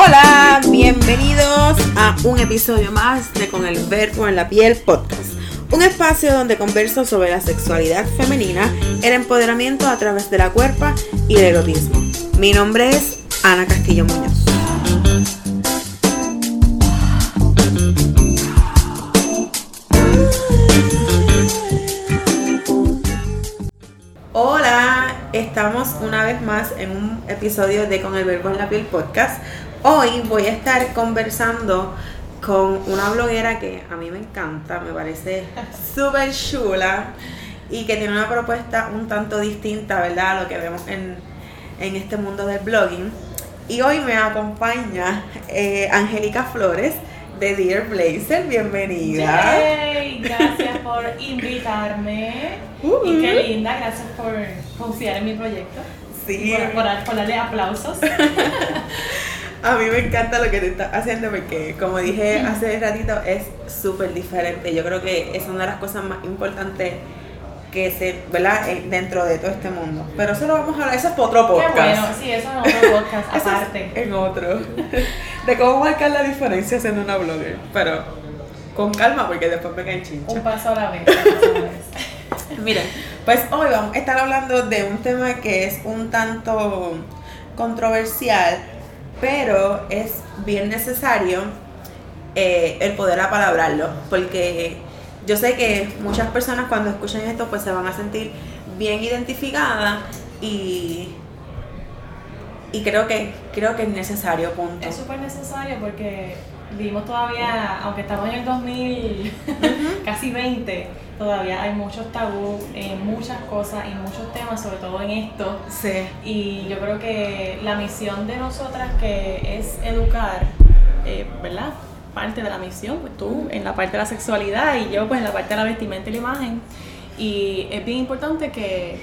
Hola, bienvenidos a un episodio más de Con el Verbo en la Piel podcast. Un espacio donde converso sobre la sexualidad femenina, el empoderamiento a través de la cuerpa y el erotismo. Mi nombre es Ana Castillo Muñoz. Hola, estamos una vez más en un episodio de Con el Verbo en la Piel podcast. Hoy voy a estar conversando con una bloguera que a mí me encanta, me parece súper chula y que tiene una propuesta un tanto distinta, ¿verdad? A lo que vemos en, en este mundo del blogging. Y hoy me acompaña eh, Angélica Flores de Dear Blazer, bienvenida. Yay, gracias por invitarme. Uh-huh. Y qué linda, gracias por confiar en mi proyecto. Sí. Por, por, por darle aplausos. A mí me encanta lo que te estás haciendo porque, como dije hace ratito, es súper diferente. Yo creo que es una de las cosas más importantes que se, ¿verdad? Eh, Dentro de todo este mundo. Pero eso lo vamos a hablar, eso es para otro Qué podcast. bueno, sí, eso es otro podcast es aparte. en otro. De cómo marcar la diferencia siendo una blogger. Pero con calma porque después me caen chincha. Un paso a la vez. Un paso a la vez. Miren, pues hoy vamos a estar hablando de un tema que es un tanto controversial, pero es bien necesario eh, el poder apalabrarlo, porque yo sé que muchas personas cuando escuchan esto pues se van a sentir bien identificadas y, y creo que creo que es necesario, punto. Es súper necesario porque vivimos todavía, aunque estamos en el 2000, casi 20, todavía hay muchos tabú en muchas cosas y muchos temas, sobre todo en esto. Sí. Y yo creo que la misión de nosotras que es educar, eh, ¿verdad? Parte de la misión, pues tú en la parte de la sexualidad y yo pues en la parte de la vestimenta y la imagen. Y es bien importante que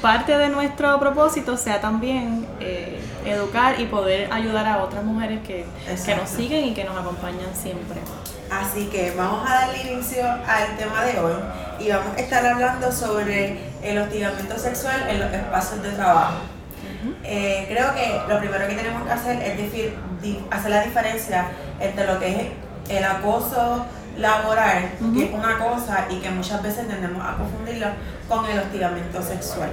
parte de nuestro propósito sea también eh, educar y poder ayudar a otras mujeres que, que nos siguen y que nos acompañan siempre. Así que vamos a darle inicio al tema de hoy y vamos a estar hablando sobre el hostigamiento sexual en los espacios de trabajo. Eh, creo que lo primero que tenemos que hacer es decir, hacer la diferencia entre lo que es el acoso laboral, que es una cosa y que muchas veces tendemos a confundirlo con el hostigamiento sexual.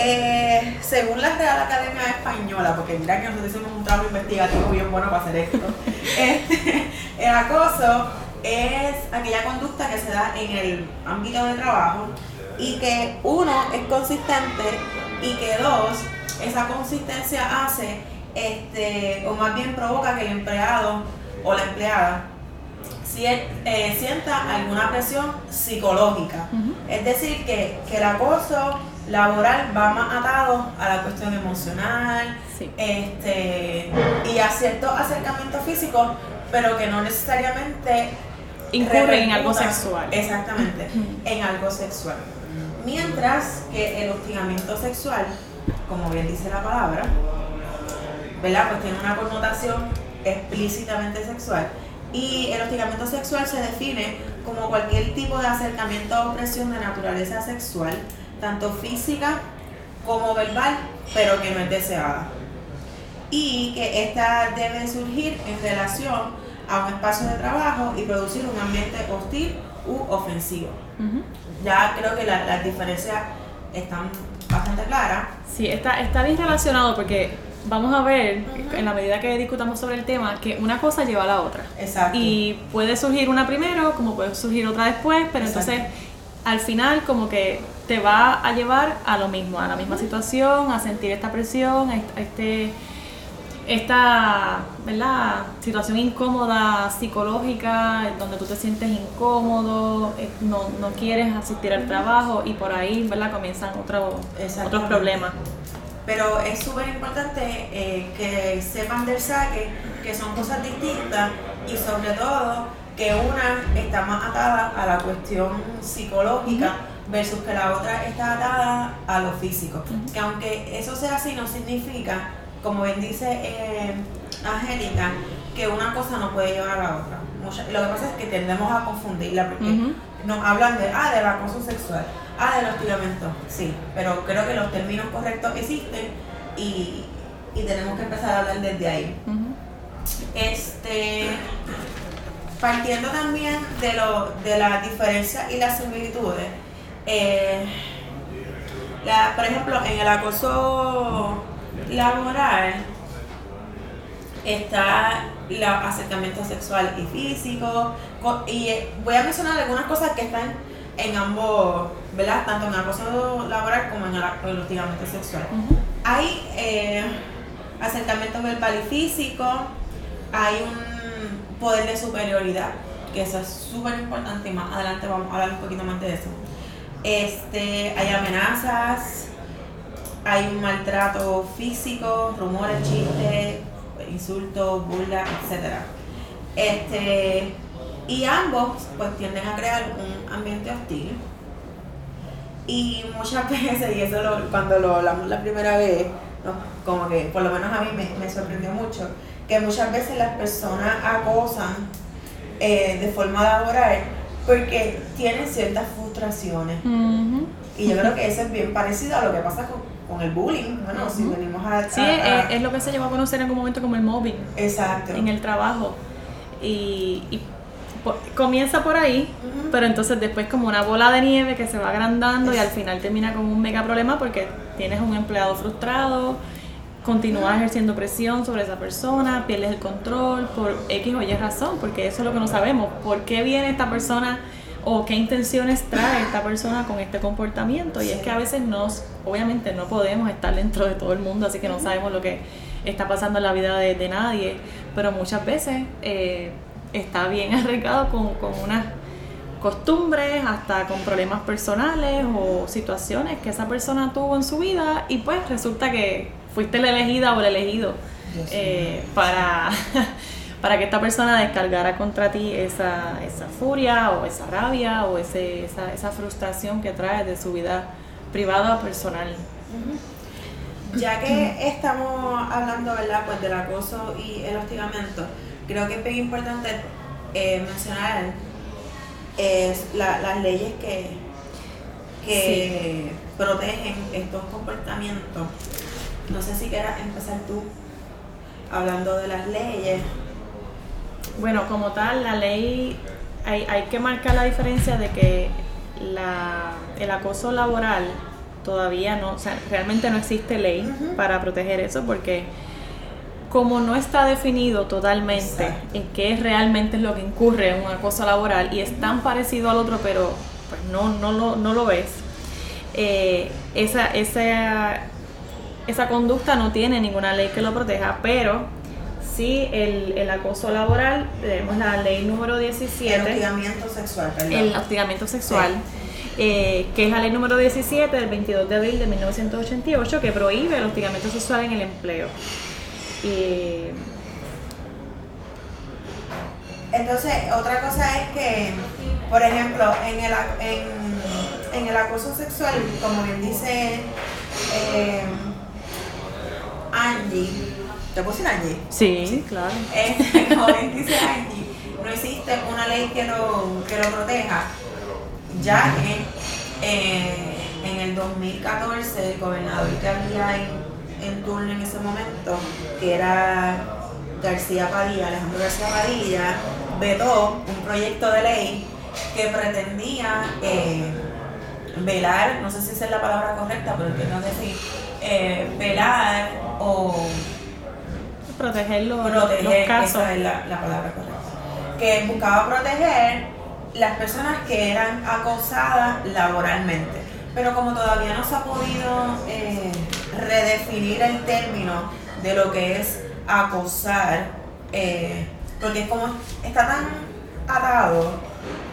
Eh, según la Real Academia Española, porque mira que nosotros hicimos un trabajo investigativo bien bueno para hacer esto, este, el acoso es aquella conducta que se da en el ámbito de trabajo y que uno es consistente y que dos, esa consistencia hace, este, o más bien provoca que el empleado o la empleada eh, sienta alguna presión psicológica. Es decir, que, que el acoso laboral va más atado a la cuestión emocional Sí. este, y a ciertos acercamientos físicos, pero que no necesariamente Incurren en algo sexual. Exactamente, en algo sexual. Mientras que el hostigamiento sexual, como bien dice la palabra, ¿verdad? Pues tiene una connotación explícitamente sexual. Y el hostigamiento sexual se define como cualquier tipo de acercamiento o opresión de naturaleza sexual, tanto física como verbal, pero que no es deseada. Y que esta debe surgir en relación a un espacio de trabajo y producir un ambiente hostil u ofensivo. Ya creo que la- las diferencias están bastante claras. Sí, está, está bien relacionado porque vamos a ver, Ujú. en la medida que discutamos sobre el tema, que una cosa lleva a la otra. Exacto. Y puede surgir una primero, como puede surgir otra después, pero Exacto. entonces al final como que te va a llevar a lo mismo, a la misma situación, a sentir esta presión, a est- a este, esta ¿verdad? situación incómoda psicológica, donde tú te sientes incómodo, eh, no, no quieres asistir al trabajo y por ahí ¿verdad? comienzan otros otros problemas. Pero es súper importante eh, que sepan del saque que son cosas distintas y sobre todo que una está más atada a la cuestión psicológica versus que la otra está atada a lo físico. Que aunque eso sea así no significa, como bien dice eh, Angélica, que una cosa no puede llevar a la otra. Mucha- lo que pasa es que tendemos a confundirla porque nos hablan de, ah, del acoso sexual, ah, del hostigamiento, sí, pero creo que los términos correctos existen y, y tenemos que empezar a hablar desde ahí. Este, partiendo también de, lo, de las diferencias y las similitudes, eh, la, por ejemplo, en el acoso laboral está el acercamiento sexual y físico, y voy a mencionar algunas cosas que están en ambos, ¿verdad? Tanto en el acoso laboral como en el, hostigamiento sexual. Hay eh, acercamiento verbal y físico, hay un poder de superioridad, que eso es súper importante y más adelante vamos a hablar un poquito más de eso. Este, hay amenazas, hay un maltrato físico, rumores, chistes, insultos, burlas, etc. Este, y ambos pues tienden a crear un ambiente hostil. Y muchas veces, y eso cuando lo hablamos la primera vez, como que por lo menos a mí me, sorprendió mucho, que muchas veces las personas acosan eh, de forma laboral porque tienen ciertas frustraciones. Y yo creo que eso es bien parecido a lo que pasa con, el bullying. Bueno, si venimos a. Sí, es, lo que se llevó a conocer en algún momento como el mobbing. Exacto. En el trabajo. y comienza por ahí, pero entonces después como una bola de nieve que se va agrandando y al final termina con un mega problema porque tienes un empleado frustrado, continúas ejerciendo presión sobre esa persona, pierdes el control por X o Y razón, porque eso es lo que no sabemos, por qué viene esta persona o qué intenciones trae esta persona con este comportamiento y es que a veces nos, obviamente no podemos estar dentro de todo el mundo, así que no sabemos lo que está pasando en la vida de, nadie, pero muchas veces... Eh, está bien arriesgado con unas costumbres, hasta con problemas personales o situaciones que esa persona tuvo en su vida y pues resulta que fuiste la elegida o el elegido eh, para, para que esta persona descargara contra ti esa, esa furia o esa rabia o ese, esa, esa frustración que trae de su vida privada o personal. Ya que estamos hablando ¿verdad? Pues del acoso y el hostigamiento, creo que es bien importante eh, mencionar es las leyes que, que protegen estos comportamientos. No sé si quieras empezar tú hablando de las leyes. Bueno, como tal, la ley, hay, hay que marcar la diferencia de que la, el acoso laboral todavía no, o sea, realmente no existe ley para proteger eso porque como no está definido totalmente en qué realmente es lo que incurre en un acoso laboral y es tan parecido al otro, pero pues no, no, lo, no lo ves, eh, esa, esa, esa conducta no tiene ninguna ley que lo proteja, pero sí el, acoso laboral, tenemos la ley número 17. El hostigamiento sexual, El hostigamiento sexual. Eh, que es la ley número 17 del 22 de abril de 1988 que prohíbe el hostigamiento sexual en el empleo. Entonces, otra cosa es que, por ejemplo, en el, en, el acoso sexual, como bien dice eh, Angie, ¿te puse Angie? Sí, claro. como bien dice Angie, no existe una ley que lo, que lo proteja, ya que eh, en el 2014 el gobernador que había en en turno en ese momento, que era García Padilla, Alejandro García Padilla, vetó un proyecto de ley que pretendía eh, velar, no sé si es la palabra correcta, pero quiero decir, eh, velar o proteger los, casos. Esa es la, palabra correcta. Que buscaba proteger las personas que eran acosadas laboralmente. Pero como todavía no se ha podido eh, redefinir el término de lo que es acosar, eh, porque es como está tan atado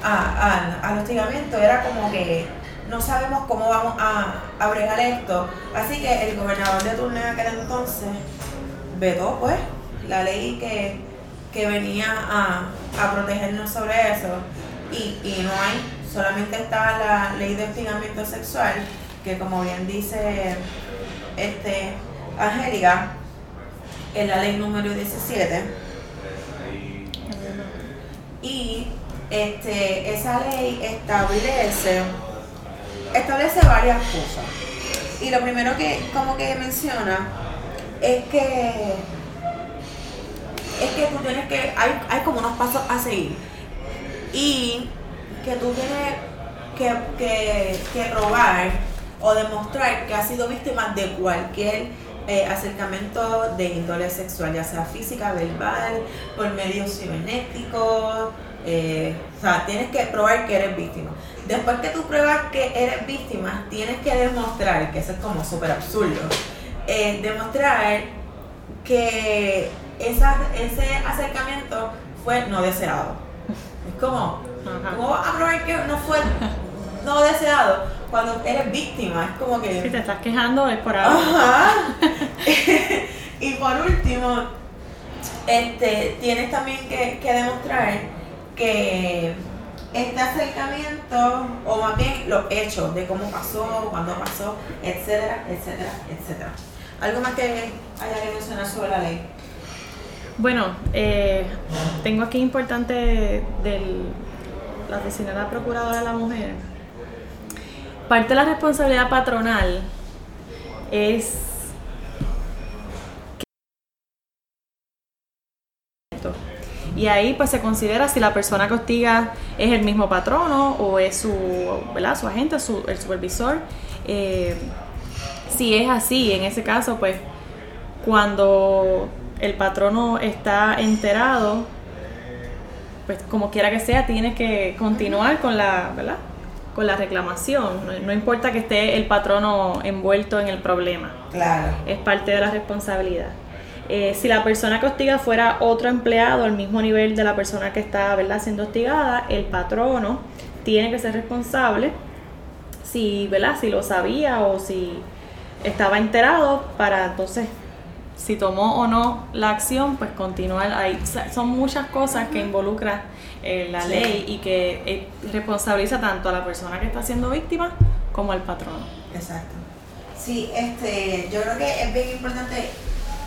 al hostigamiento, era como que no sabemos cómo vamos a, a bregar esto. Así que el gobernador de turno en aquel entonces vetó pues la ley que, venía a, a, protegernos sobre eso. Y, y no hay, solamente está la ley de hostigamiento sexual, que como bien dice este, Angélica, en la ley número 17. Y este, esa ley establece, establece varias cosas. Y lo primero que como que menciona es que es que tú tienes que, hay, hay como unos pasos a seguir. Y que tú tienes que, que, que probar o demostrar que has sido víctima de cualquier eh, acercamiento de índole sexual, ya sea física, verbal, por medios cibernéticos. Eh, o sea, tienes que probar que eres víctima. Después que tú pruebas que eres víctima, tienes que demostrar, que eso es como súper absurdo, eh, demostrar que esa, ese acercamiento fue no deseado. Es como, ¿cómo vas a probar que no fue no deseado cuando eres víctima? Es como que... Si te estás quejando es por algo. Ajá. y por último, este, tienes también que, que demostrar que este acercamiento, o más bien los hechos de cómo pasó, cuándo pasó, etcétera, etcétera, etcétera. ¿Algo más que haya que mencionar sobre la ley? Bueno, eh, tengo aquí importante de la oficina de la Procuradora de la Mujer. Parte de la responsabilidad patronal es y ahí pues se considera si la persona que hostiga es el mismo patrono o es su, ¿verdad? su agente, su, el supervisor. Eh, si es así, en ese caso pues cuando el patrono está enterado, pues como quiera que sea, tiene que continuar con la, ¿verdad? con la reclamación. No, no, importa que esté el patrono envuelto en el problema. Claro. Es parte de la responsabilidad. Eh, si la persona que hostiga fuera otro empleado al mismo nivel de la persona que está ¿verdad? siendo hostigada, el patrono tiene que ser responsable si, ¿verdad? si lo sabía o si estaba enterado para entonces si tomó o no la acción, pues continuar ahí. son muchas cosas que involucra eh, la ley y que eh, responsabiliza tanto a la persona que está siendo víctima como al patrono. Exacto. Sí, este, yo creo que es bien importante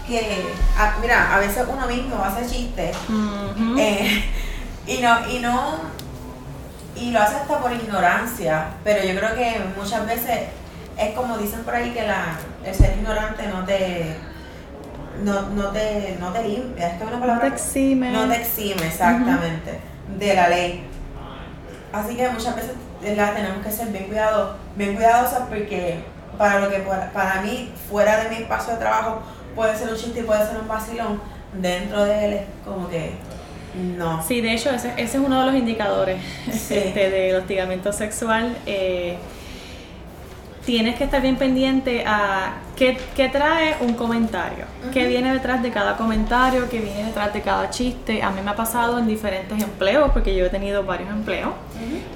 que, mira, a veces uno mismo hace chistes eh, y no, y no, y lo hace hasta por ignorancia, pero yo creo que muchas veces es como dicen por ahí que la, el ser ignorante no te no, no te no te limpia, es que una palabra no te exime. No te exime exactamente de la ley. Así que muchas veces la tenemos que ser bien cuidados, bien cuidadosas porque para lo que para mí fuera de mi espacio de trabajo puede ser un chiste y puede ser un vacilón, dentro de él es como que no. Sí, de hecho, ese, ese es uno de los indicadores este, del hostigamiento sexual. Eh, tienes que estar bien pendiente a qué, qué trae un comentario, qué viene detrás de cada comentario, qué viene detrás de cada chiste. A mí me ha pasado en diferentes empleos, porque yo he tenido varios empleos,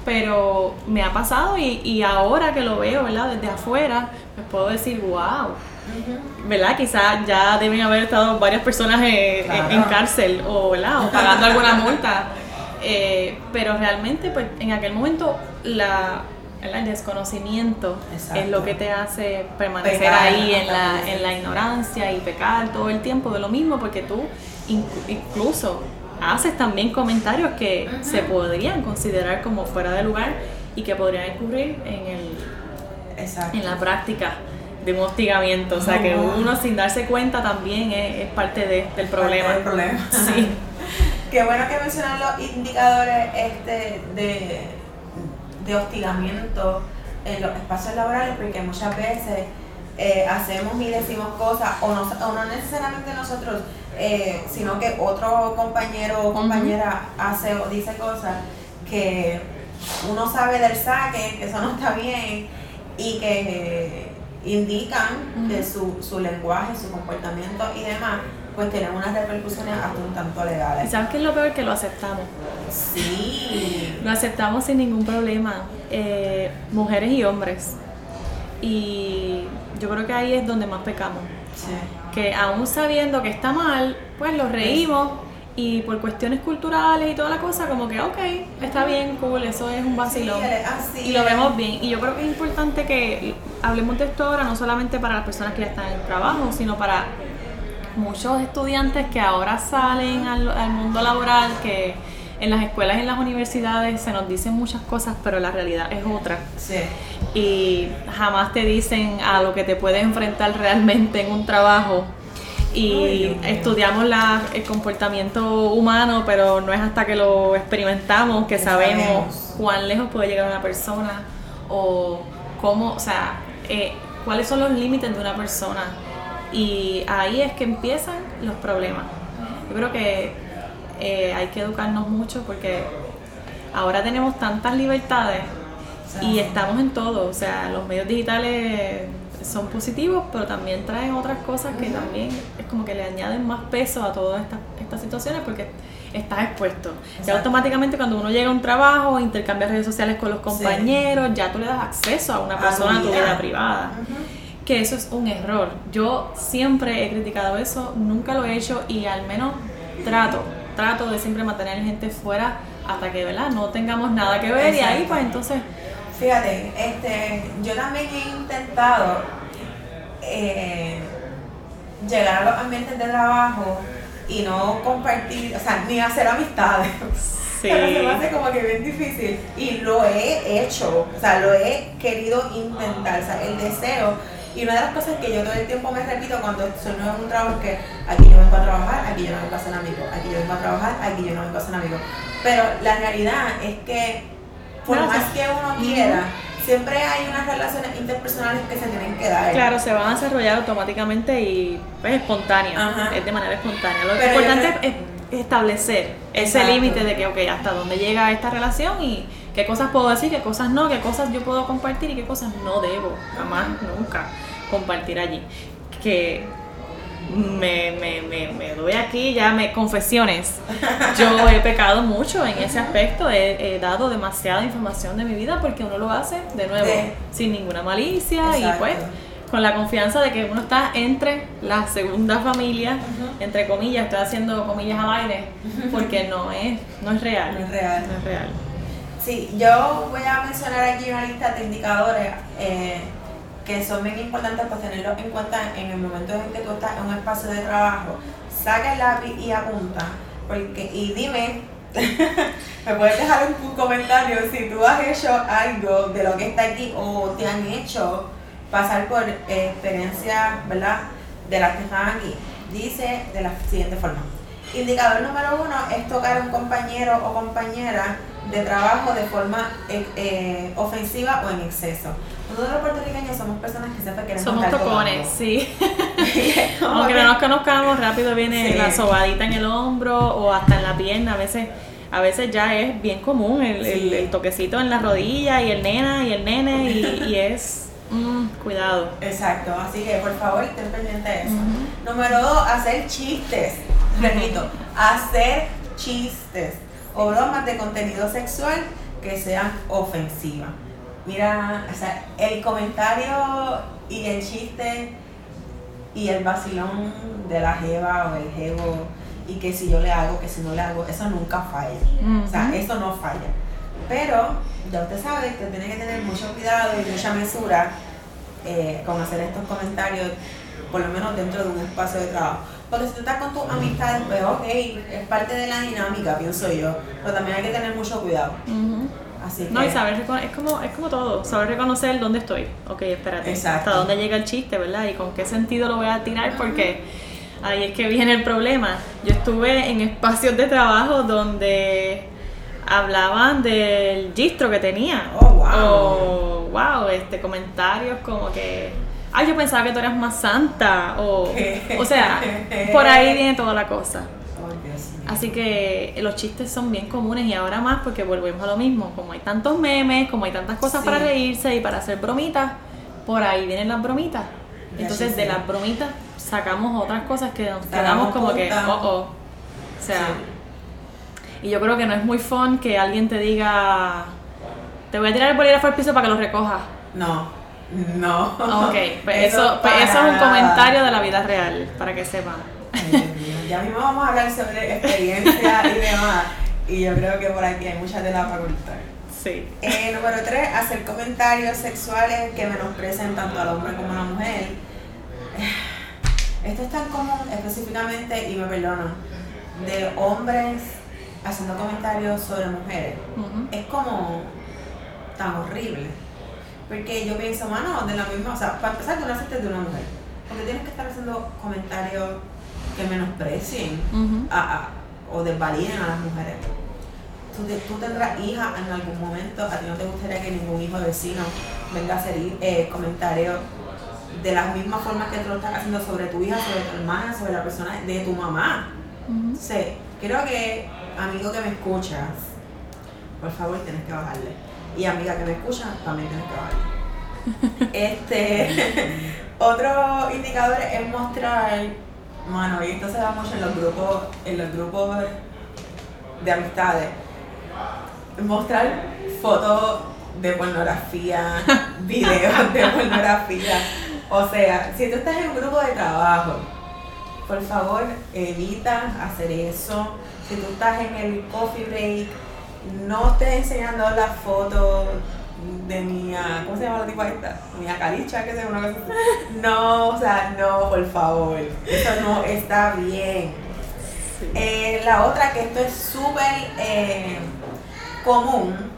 pero me ha pasado y, y ahora que lo veo, ¿verdad? Desde afuera, me puedo decir, wow ¿verdad? Quizás ya deben haber estado varias personas en, cárcel o, ¿verdad? o pagando alguna multa. Eh, pero realmente, pues en aquel momento, la, el desconocimiento es lo que te hace permanecer ahí en la, en la ignorancia y pecar todo el tiempo. De lo mismo, porque tú incluso haces también comentarios que se podrían considerar como fuera de lugar y que podrían ocurrir en, el, en la práctica de un hostigamiento. O sea, que uno sin darse cuenta también es, parte de, del problema. Del problema. Sí. Qué bueno que mencionan los indicadores este de, de hostigamiento en los espacios laborales, porque muchas veces eh, hacemos y decimos cosas, o no, o no necesariamente nosotros, eh, sino que otro compañero o compañera hace o dice cosas que uno sabe del saque, que eso no está bien, y que indican que su, su lenguaje, su comportamiento y demás, pues tienen unas repercusiones hasta un tanto legales. ¿Y sabes qué es lo peor? Que lo aceptamos. Sí. Lo aceptamos sin ningún problema, eh, mujeres y hombres. Y yo creo que ahí es donde más pecamos. Sí. Que aún sabiendo que está mal, pues lo reímos y por cuestiones culturales y toda la cosa, como que, ok, está bien, cool, eso es un vacilón. y lo vemos bien. Y yo creo que es importante que hablemos de esto ahora, no solamente para las personas que ya están en el trabajo, sino para muchos estudiantes que ahora salen al, al mundo laboral, que en las escuelas y en las universidades se nos dicen muchas cosas, pero la realidad es otra. Sí. Y jamás te dicen a lo que te puedes enfrentar realmente en un trabajo y estudiamos la, el comportamiento humano, pero no es hasta que lo experimentamos que sabemos, cuán lejos puede llegar una persona o cómo, o sea, eh, cuáles son los límites de una persona. Y ahí es que empiezan los problemas. Yo creo que eh, hay que educarnos mucho porque ahora tenemos tantas libertades y estamos en todo. O sea, los medios digitales son positivos, pero también traen otras cosas que también es como que le añaden más peso a todas estas, estas situaciones porque estás expuesto. Ya automáticamente cuando uno llega a un trabajo, intercambia redes sociales con los compañeros, ya tú le das acceso a una persona a, tu vida privada. Que eso es un error. Yo siempre he criticado eso, nunca lo he hecho y al menos trato, trato de siempre mantener gente fuera hasta que, ¿verdad? No tengamos nada que ver y ahí pues entonces Fíjate, este, yo también he intentado eh, llegar a los ambientes de trabajo y no compartir, o sea, ni hacer amistades. Sí. Pero se me hace como que bien difícil. Y lo he hecho, o sea, lo he querido intentar, o sea, el deseo. Y una de las cosas que yo todo el tiempo me repito cuando soy nuevo en un trabajo es que aquí yo vengo a trabajar, aquí yo no vengo a ser amigo, aquí yo vengo a trabajar, aquí yo no vengo a ser amigo. Pero la realidad es que por más que uno quiera, siempre hay unas relaciones interpersonales que se tienen que dar. Claro, se van a desarrollar automáticamente y pues espontánea, es de manera espontánea. Lo importante es establecer ese límite de que, ok, hasta dónde llega esta relación y qué cosas puedo decir, qué cosas no, qué cosas yo puedo compartir y qué cosas no debo, jamás, nunca compartir allí. Que me, me, me, me, doy aquí ya me confesiones. Yo he pecado mucho en ese aspecto, he, dado demasiada información de mi vida porque uno lo hace de nuevo sin ninguna malicia y pues con la confianza de que uno está entre la segunda familia, entre comillas, estoy haciendo comillas al aire porque no es, no es real. No es real. No es real. Sí, yo voy a mencionar aquí una lista de indicadores. Eh, que son bien importantes para tenerlos en cuenta en el momento en que tú estás en un espacio de trabajo. Saca el lápiz y apunta. Porque, y dime, me puedes dejar un, comentario si tú has hecho algo de lo que está aquí o te han hecho pasar por experiencias, ¿verdad? De las que están aquí. Dice de la siguiente forma. Indicador número uno es tocar a un compañero o compañera de trabajo de forma eh, eh, ofensiva o en exceso. Nosotros los puertorriqueños somos personas que siempre quieren Somos tocones, sí. Aunque no nos conozcamos, rápido viene la sobadita en el hombro o hasta en la pierna. A veces a veces ya es bien común el, el, toquecito en la rodilla y el nena y el nene y, es mm, cuidado. Exacto, así que por favor ten pendiente de eso. Número dos, hacer chistes. Repito, hacer chistes o bromas de contenido sexual que sean ofensivas. Mira, o sea, el comentario y el chiste y el vacilón de la jeva o el jevo y que si yo le hago, que si no le hago, eso nunca falla. O sea, eso no falla. Pero ya usted sabe que tiene que tener mucho cuidado y mucha mesura eh, con hacer estos comentarios, por lo menos dentro de un espacio de trabajo. Porque si tú estás con tus amistades, pues ok, es parte de la dinámica, pienso yo. Pero también hay que tener mucho cuidado. Así No, y saber es como, es como todo, saber reconocer dónde estoy. Ok, espérate. Hasta dónde llega el chiste, ¿verdad? Y con qué sentido lo voy a tirar, porque ahí es que viene el problema. Yo estuve en espacios de trabajo donde hablaban del gistro que tenía. Oh, wow. O, wow, este, comentarios como que ay, yo pensaba que tú eras más santa, o, o sea, por ahí viene toda la cosa. Así que los chistes son bien comunes y ahora más porque volvemos a lo mismo, como hay tantos memes, como hay tantas cosas para reírse y para hacer bromitas, por ahí vienen las bromitas. Entonces de las bromitas sacamos otras cosas que nos quedamos como que, oh, oh. O sea, y yo creo que no es muy fun que alguien te diga, te voy a tirar el bolígrafo al piso para que lo recojas. No. No. Ok, pues eso, pues eso es un comentario de la vida real, para que sepan. ya mismo vamos a hablar sobre experiencia y demás. Y yo creo que por aquí hay mucha tela para cortar. Sí. Eh, número tres, hacer comentarios sexuales que menosprecian tanto al hombre como a la mujer. Esto es tan común específicamente, y me perdonan, de hombres haciendo comentarios sobre mujeres. Es como tan horrible porque yo pienso, mano, de la misma, o sea, para empezar, tú naciste de una mujer. Porque tienes que estar haciendo comentarios que menosprecien Ujú. a- a- o desvaliden a las mujeres. Tú, te- tú tendrás hija en algún momento, a ti no te gustaría que ningún hijo de vecino venga a hacer eh, comentarios de las mismas formas que tú lo estás haciendo sobre tu hija, sobre tu hermana, sobre la persona de tu mamá. Ujú. Entonces, creo que, amigo que me escuchas, por favor tienes que bajarle. Y amiga que me escucha, también tienes que este, otro indicador es mostrar, mano, y esto se da mucho en los grupos, en los grupos de amistades, mostrar fotos de pornografía, videos de pornografía. O sea, si tú estás en un grupo de trabajo, por favor, evita hacer eso. Si tú estás en el coffee break, no estés enseñando las fotos de mi, ah, ¿cómo se llama la tipa esta? Mi calicha, que se una cosa así. No, o sea, no, por favor. Eso no está bien. Sí. Eh, la otra, que esto es súper eh, común,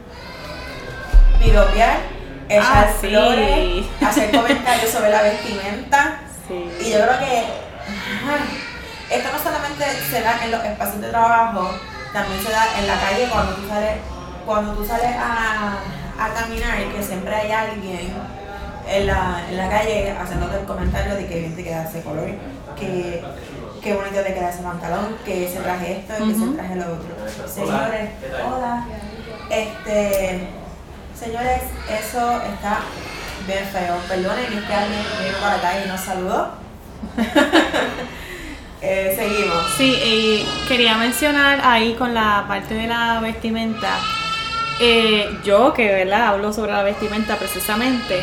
piropear, echar Ah, sí. flores, hacer comentarios sobre la vestimenta. Sí. Y yo creo que ajá, esto no solamente se da en los espacios de trabajo, también se da en la calle cuando tú sales, cuando tú sales a, a caminar, que siempre hay alguien en la, en la calle haciéndote el comentario de que bien te queda ese color, que, que bonito te queda ese pantalón, que se traje esto, que se traje lo otro. Señores, hola. Este, señores, eso está bien feo. Perdonen, es que alguien vino para acá y nos saludó. Eh, seguimos. Sí, y quería mencionar ahí con la parte de la vestimenta. eh, yo que verdad hablo sobre la vestimenta precisamente.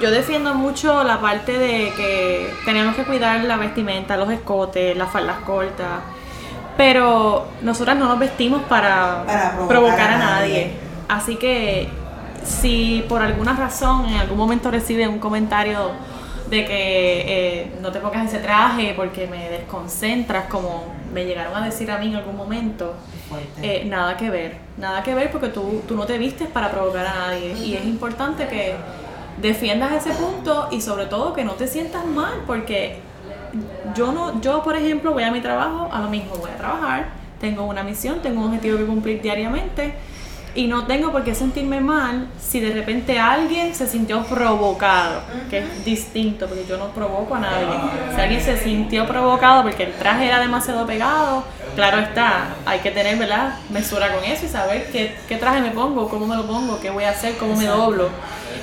Yo defiendo mucho la parte de que tenemos que cuidar la vestimenta, los escotes, las faldas cortas. Pero nosotras no nos vestimos para, Para provocar provocar, a nadie. nadie. Así que si por alguna razón en algún momento recibe un comentario de que eh, no te pongas ese traje porque me desconcentras, como me llegaron a decir a mí en algún momento, eh, nada que ver, nada que ver porque tú, tú no te vistes para provocar a nadie. Y es importante que defiendas ese punto y sobre todo que no te sientas mal porque yo no, yo por ejemplo voy a mi trabajo, a lo mismo voy a trabajar, tengo una misión, tengo un objetivo que cumplir diariamente y no tengo por qué sentirme mal si de repente alguien se sintió provocado, que es distinto, porque yo no provoco a nadie. Si alguien se sintió provocado porque el traje era demasiado pegado, claro está, hay que tener, ¿verdad?, mesura con eso y saber qué, qué traje me pongo, cómo me lo pongo, qué voy a hacer, cómo me doblo,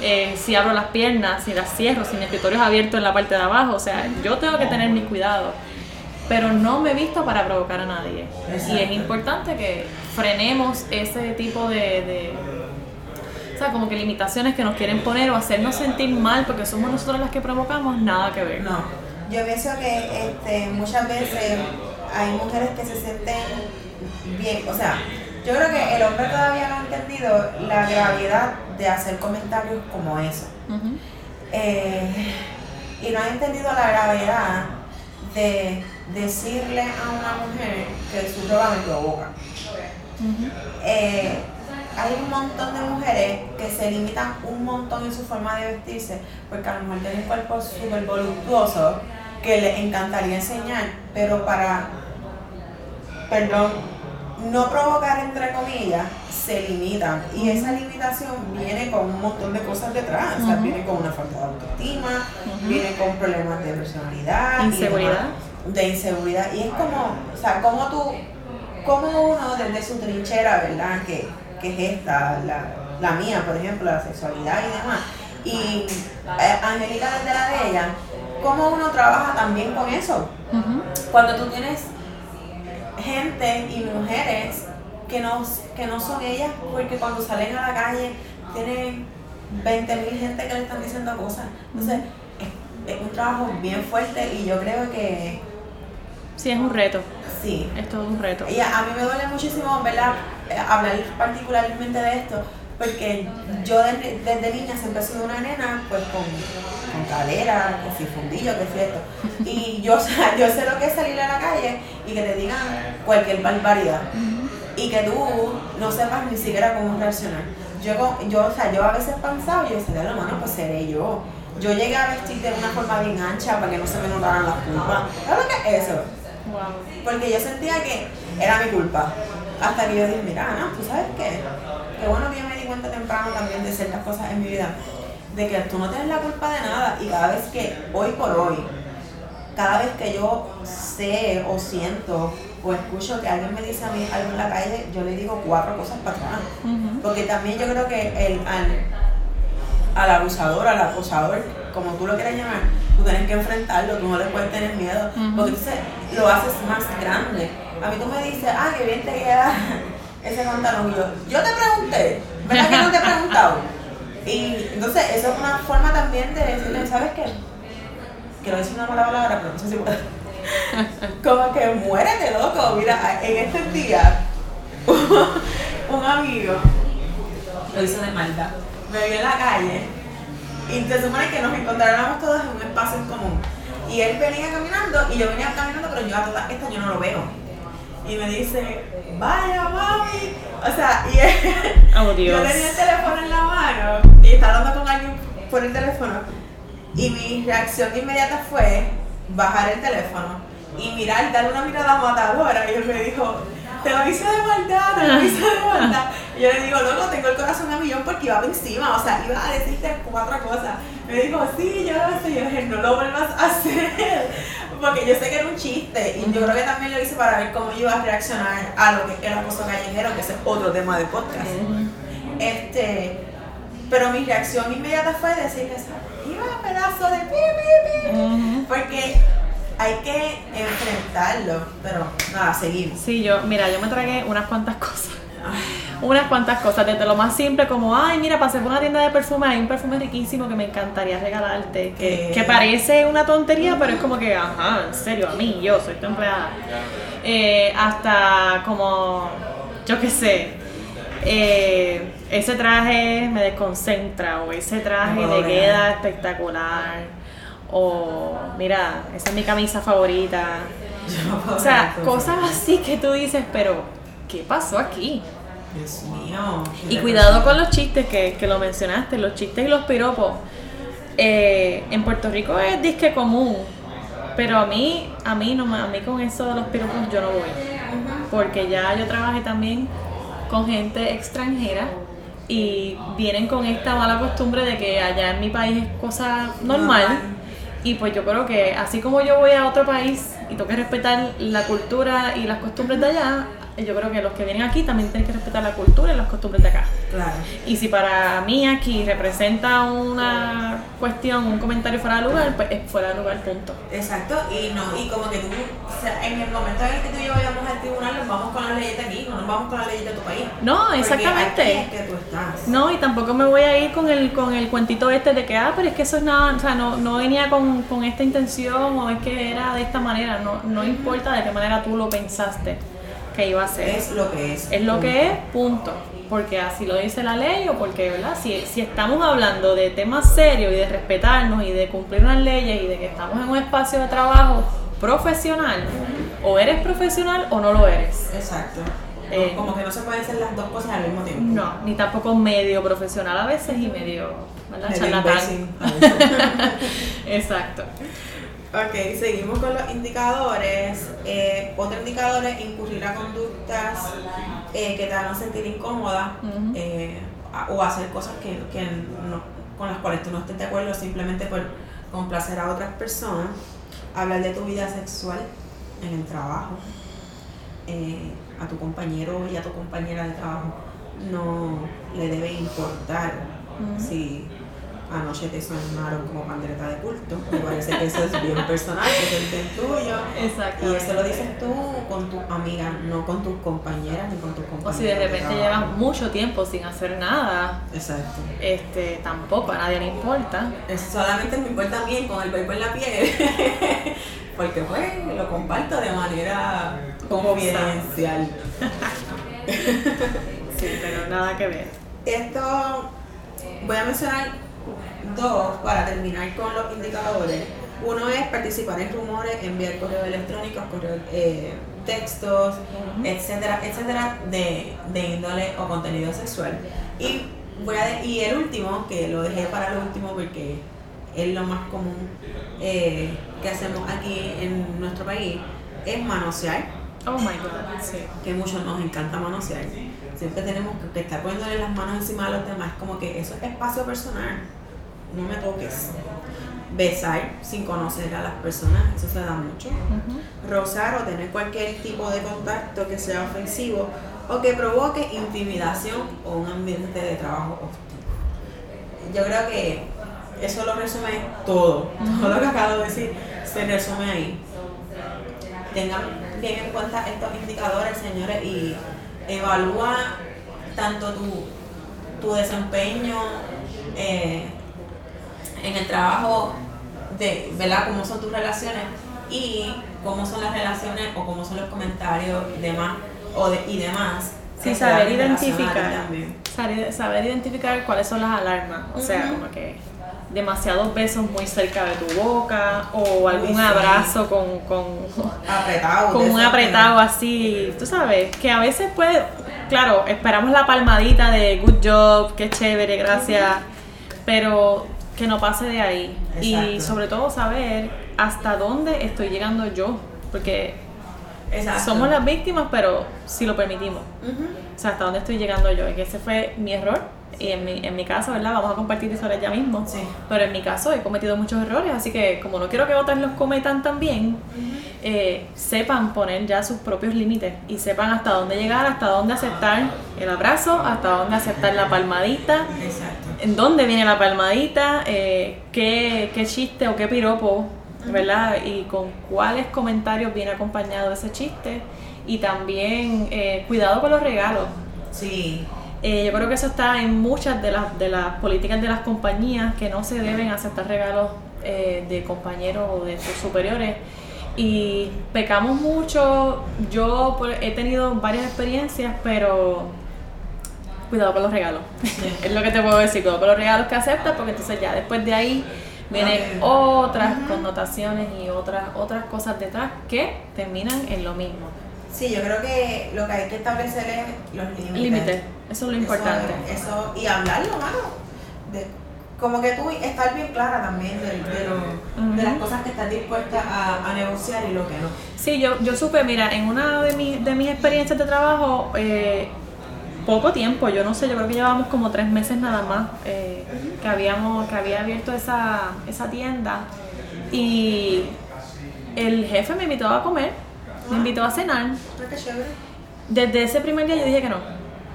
eh, si abro las piernas, si las cierro, si mi escritorio es abierto en la parte de abajo, o sea, yo tengo que tener mis cuidados pero no me he visto para provocar a nadie. Y es importante que frenemos ese tipo de, de- o sea, como que limitaciones que nos quieren poner o hacernos sentir mal porque somos nosotros las que provocamos, nada que ver. No, yo pienso que este, muchas veces hay mujeres que se sienten bien, o sea, yo creo que el hombre todavía no ha entendido la gravedad de hacer comentarios como eso. Eh, y no ha entendido la gravedad de decirle a una mujer que su ropa me provoca. Eh, hay un montón de mujeres que se limitan un montón en su forma de vestirse porque a lo mejor tienen un cuerpo súper voluptuoso que les encantaría enseñar, pero para, perdón, no provocar entre comillas, se limitan. Y esa limitación viene con un montón de cosas detrás. O sea, Ujú. viene con una falta de autoestima, viene con problemas de personalidad. Inseguridad. de inseguridad. Y es como, o sea, como tú, como uno desde su trinchera, ¿verdad? Que, que es esta, la, la mía, por ejemplo, la sexualidad y demás. Y eh, Angélica desde la de ella, cómo uno trabaja también con eso. Cuando tú tienes gente y mujeres que no, que no son ellas, porque cuando salen a la calle tienen 20 mil gente que le están diciendo cosas. Entonces, es, es un trabajo bien fuerte y yo creo que Sí, es un reto, sí. es todo un reto. Y a, a mí me duele muchísimo, ¿verdad? Eh, Hablar particularmente de esto, porque yo desde, desde niña siempre he sido una nena, pues con, con cadera, que si fundillo, que si esto. Y yo, o sea, yo sé lo que es salir a la calle y que te digan cualquier barbaridad. Y que tú no sepas ni siquiera cómo reaccionar. Yo, con- yo, o sea, yo a veces pensaba, yo decía, la mano, pues seré yo. Yo llegué a vestir de una forma bien ancha para que no se me notaran las curvas. ¿Sabes lo que es eso? Porque yo sentía que era mi culpa. Hasta que yo dije, mira, no, ¿tú sabes qué? Qué bueno que yo me di cuenta temprano también de ciertas cosas en mi vida. De que tú no tienes la culpa de nada. Y cada vez que, hoy por hoy, cada vez que yo sé o siento o escucho que alguien me dice a mí algo en la calle, yo le digo cuatro cosas para atrás. Porque también yo creo que el, al, abusador, al acosador, como tú lo quieras llamar, tú tienes que enfrentarlo, tú no le puedes tener miedo, porque entonces lo haces más grande. A mí tú me dices, ah, qué bien te queda ese pantalón. Yo, yo te pregunté, ¿verdad que no te he preguntado? Y entonces eso es una forma también de decirle, ¿sabes qué? Quiero decir una mala palabra, pero no sé si puedo. Como que muérete, loco. Mira, en este día, un amigo lo hizo de maldad. Me vio en la calle y se supone que nos encontráramos todos en un espacio en común. Y él venía caminando y yo venía caminando, pero yo a todas estas yo no lo veo. Y me dice, vaya mami. O sea, y él, oh, yo tenía el teléfono en la mano y estaba hablando con alguien por el teléfono. Y mi reacción inmediata fue bajar el teléfono y mirar, darle una mirada matadora. Y él me dijo, te lo hice de maldad, te lo hice de maldad. Yo le digo, loco, tengo el corazón a millón porque iba por encima, o sea, iba a decirte cuatro cosas. Me dijo, sí, yo lo sé. Yo dije, no lo vuelvas a hacer. Porque yo sé que era un chiste. Y yo creo que también lo hice para ver cómo iba a reaccionar a lo que el acoso callejero, que es otro tema de podcast. Este. Pero mi reacción inmediata fue decirle, iba pedazo de pi, Porque hay que enfrentarlo, pero nada, seguir. Sí, yo, mira, yo me tragué unas cuantas cosas. Unas cuantas cosas, desde lo más simple como, ay, mira, pasé por una tienda de perfume, hay un perfume riquísimo que me encantaría regalarte, que, que parece una tontería, pero es como que, ajá, en serio, a mí, yo soy tu empleada. Eh, hasta como, yo qué sé, eh, ese traje me desconcentra o ese traje le queda espectacular o mira, esa es mi camisa favorita. o sea, cosas así que tú dices, pero ¿qué pasó aquí? Dios mío. Y cuidado con los chistes que, que, lo mencionaste, los chistes y los piropos. Eh, en Puerto Rico es disque común, pero a mí, a mí no a mí con eso de los piropos yo no voy. Porque ya yo trabajé también con gente extranjera y vienen con esta mala costumbre de que allá en mi país es cosa normal. Y pues yo creo que así como yo voy a otro país y tengo que respetar la cultura y las costumbres de allá, yo creo que los que vienen aquí también tienen que respetar la cultura y las costumbres de acá. Claro. Y si para mí aquí representa una cuestión, un comentario fuera de lugar, pues es fuera de lugar, punto. Exacto, y no, y como que tú, o sea, en el momento en el que tú y yo vayamos al tribunal, nos vamos con las leyes de aquí, no nos vamos con las leyes de tu país. No, exactamente. Aquí es que tú estás. No, y tampoco me voy a ir con el, con el cuentito este de que, ah, pero es que eso es nada, o sea, no, no venía con, con esta intención o es que era de esta manera, no, no importa de qué manera tú lo pensaste que iba a ser. Es lo que es. Es lo que es, punto. Porque así lo dice la ley o porque, ¿verdad? Si, si estamos hablando de temas serios y de respetarnos y de cumplir unas leyes y de que estamos en un espacio de trabajo profesional, o eres profesional o no lo eres. Exacto. Eh, como que no se pueden hacer las dos cosas al mismo tiempo. No, ni tampoco medio profesional a veces y medio, ¿verdad? Charlatán. Exacto. Ok, seguimos con los indicadores. Eh, otro indicador es incurrir a conductas eh, que te hagan sentir incómoda eh, o hacer cosas que, con las cuales tú no estés de acuerdo simplemente por complacer a otras personas. Hablar de tu vida sexual en el trabajo, a tu compañero y a tu compañera de trabajo no le debe importar si anoche te sonaron como pandereta de culto. Me parece que eso es bien personal, que es el tuyo. Exacto. Y eso lo dices tú con tus amigas, no con tus compañeras ni con tus compañeros. O si de repente llevas mucho tiempo sin hacer nada. Exacto. Este, tampoco a nadie le importa. Eso solamente me importa bien con el cuerpo en la piel. Porque pues lo comparto de manera confidencial. sí, pero nada que ver. Esto voy a mencionar Dos, para terminar con los indicadores, uno es participar en rumores, enviar correos electrónicos, correos, eh, textos, etcétera, etcétera, de, índole o contenido sexual. Y, voy a y el último, que lo dejé para lo último porque es lo más común eh, que hacemos aquí en nuestro país, es manosear. Oh my god, sí. Que muchos nos encanta manosear. Siempre tenemos que estar poniéndole las manos encima de los demás. Como que eso es espacio personal. No me toques. Besar sin conocer a las personas, eso se da mucho. Rozar o tener cualquier tipo de contacto que sea ofensivo o que provoque intimidación o un ambiente de trabajo hostil. Yo creo que eso lo resume todo. Todo lo que acabo de decir se resume ahí. Tengan bien en cuenta estos indicadores, señores, y evalúa tanto tu, tu desempeño eh, en el trabajo, de, ¿verdad? Cómo son tus relaciones y cómo son las relaciones o cómo son los comentarios demás, o de, y demás. Sí, saber identificar. Saber, saber, identificar cuáles son las alarmas. O sea, como que demasiados besos muy cerca de tu boca o algún abrazo con, con, apretado, con un apretado así, tú sabes, que a veces puede, claro, esperamos la palmadita de good job, qué chévere, gracias, pero que no pase de ahí. Y sobre todo saber hasta dónde estoy llegando yo, porque somos las víctimas, pero si lo permitimos. O sea, hasta dónde estoy llegando yo, y que ese fue mi error y en mi, en mi caso, ¿verdad? Vamos a compartir historias ya mismo. Sí. Pero en mi caso he cometido muchos errores, así que como no quiero que otras los cometan también, eh, sepan poner ya sus propios límites y sepan hasta dónde llegar, hasta dónde aceptar el abrazo, hasta dónde aceptar la palmadita, Exacto. en dónde viene la palmadita, eh, qué, qué chiste o qué piropo, ¿verdad? Y con cuáles comentarios viene acompañado ese chiste. Y también eh, cuidado con los regalos. Sí. Eh, yo creo que eso está en muchas de las, de las políticas de las compañías que no se deben aceptar regalos eh, de compañeros o de sus superiores. Y pecamos mucho. Yo he tenido varias experiencias, pero cuidado con los regalos. es lo que te puedo decir, cuidado con los regalos que aceptas, porque entonces ya después de ahí vienen otras connotaciones y otras, otras cosas detrás que terminan en lo mismo. Sí, yo creo que lo que hay que establecer es los límites. Límites, eso es lo importante. Eso, y hablarlo, mano. De, como que tú estar bien clara también de, de, lo, de las cosas que estás dispuesta a, a, negociar y lo que no. Sí, yo, yo supe, mira, en una de, mi, de mis experiencias de trabajo, eh, poco tiempo, yo no sé, yo creo que llevábamos como tres meses nada más eh, que habíamos, que había abierto esa, esa tienda y el jefe me invitó a comer me invitó a cenar. Desde ese primer día yo dije que no.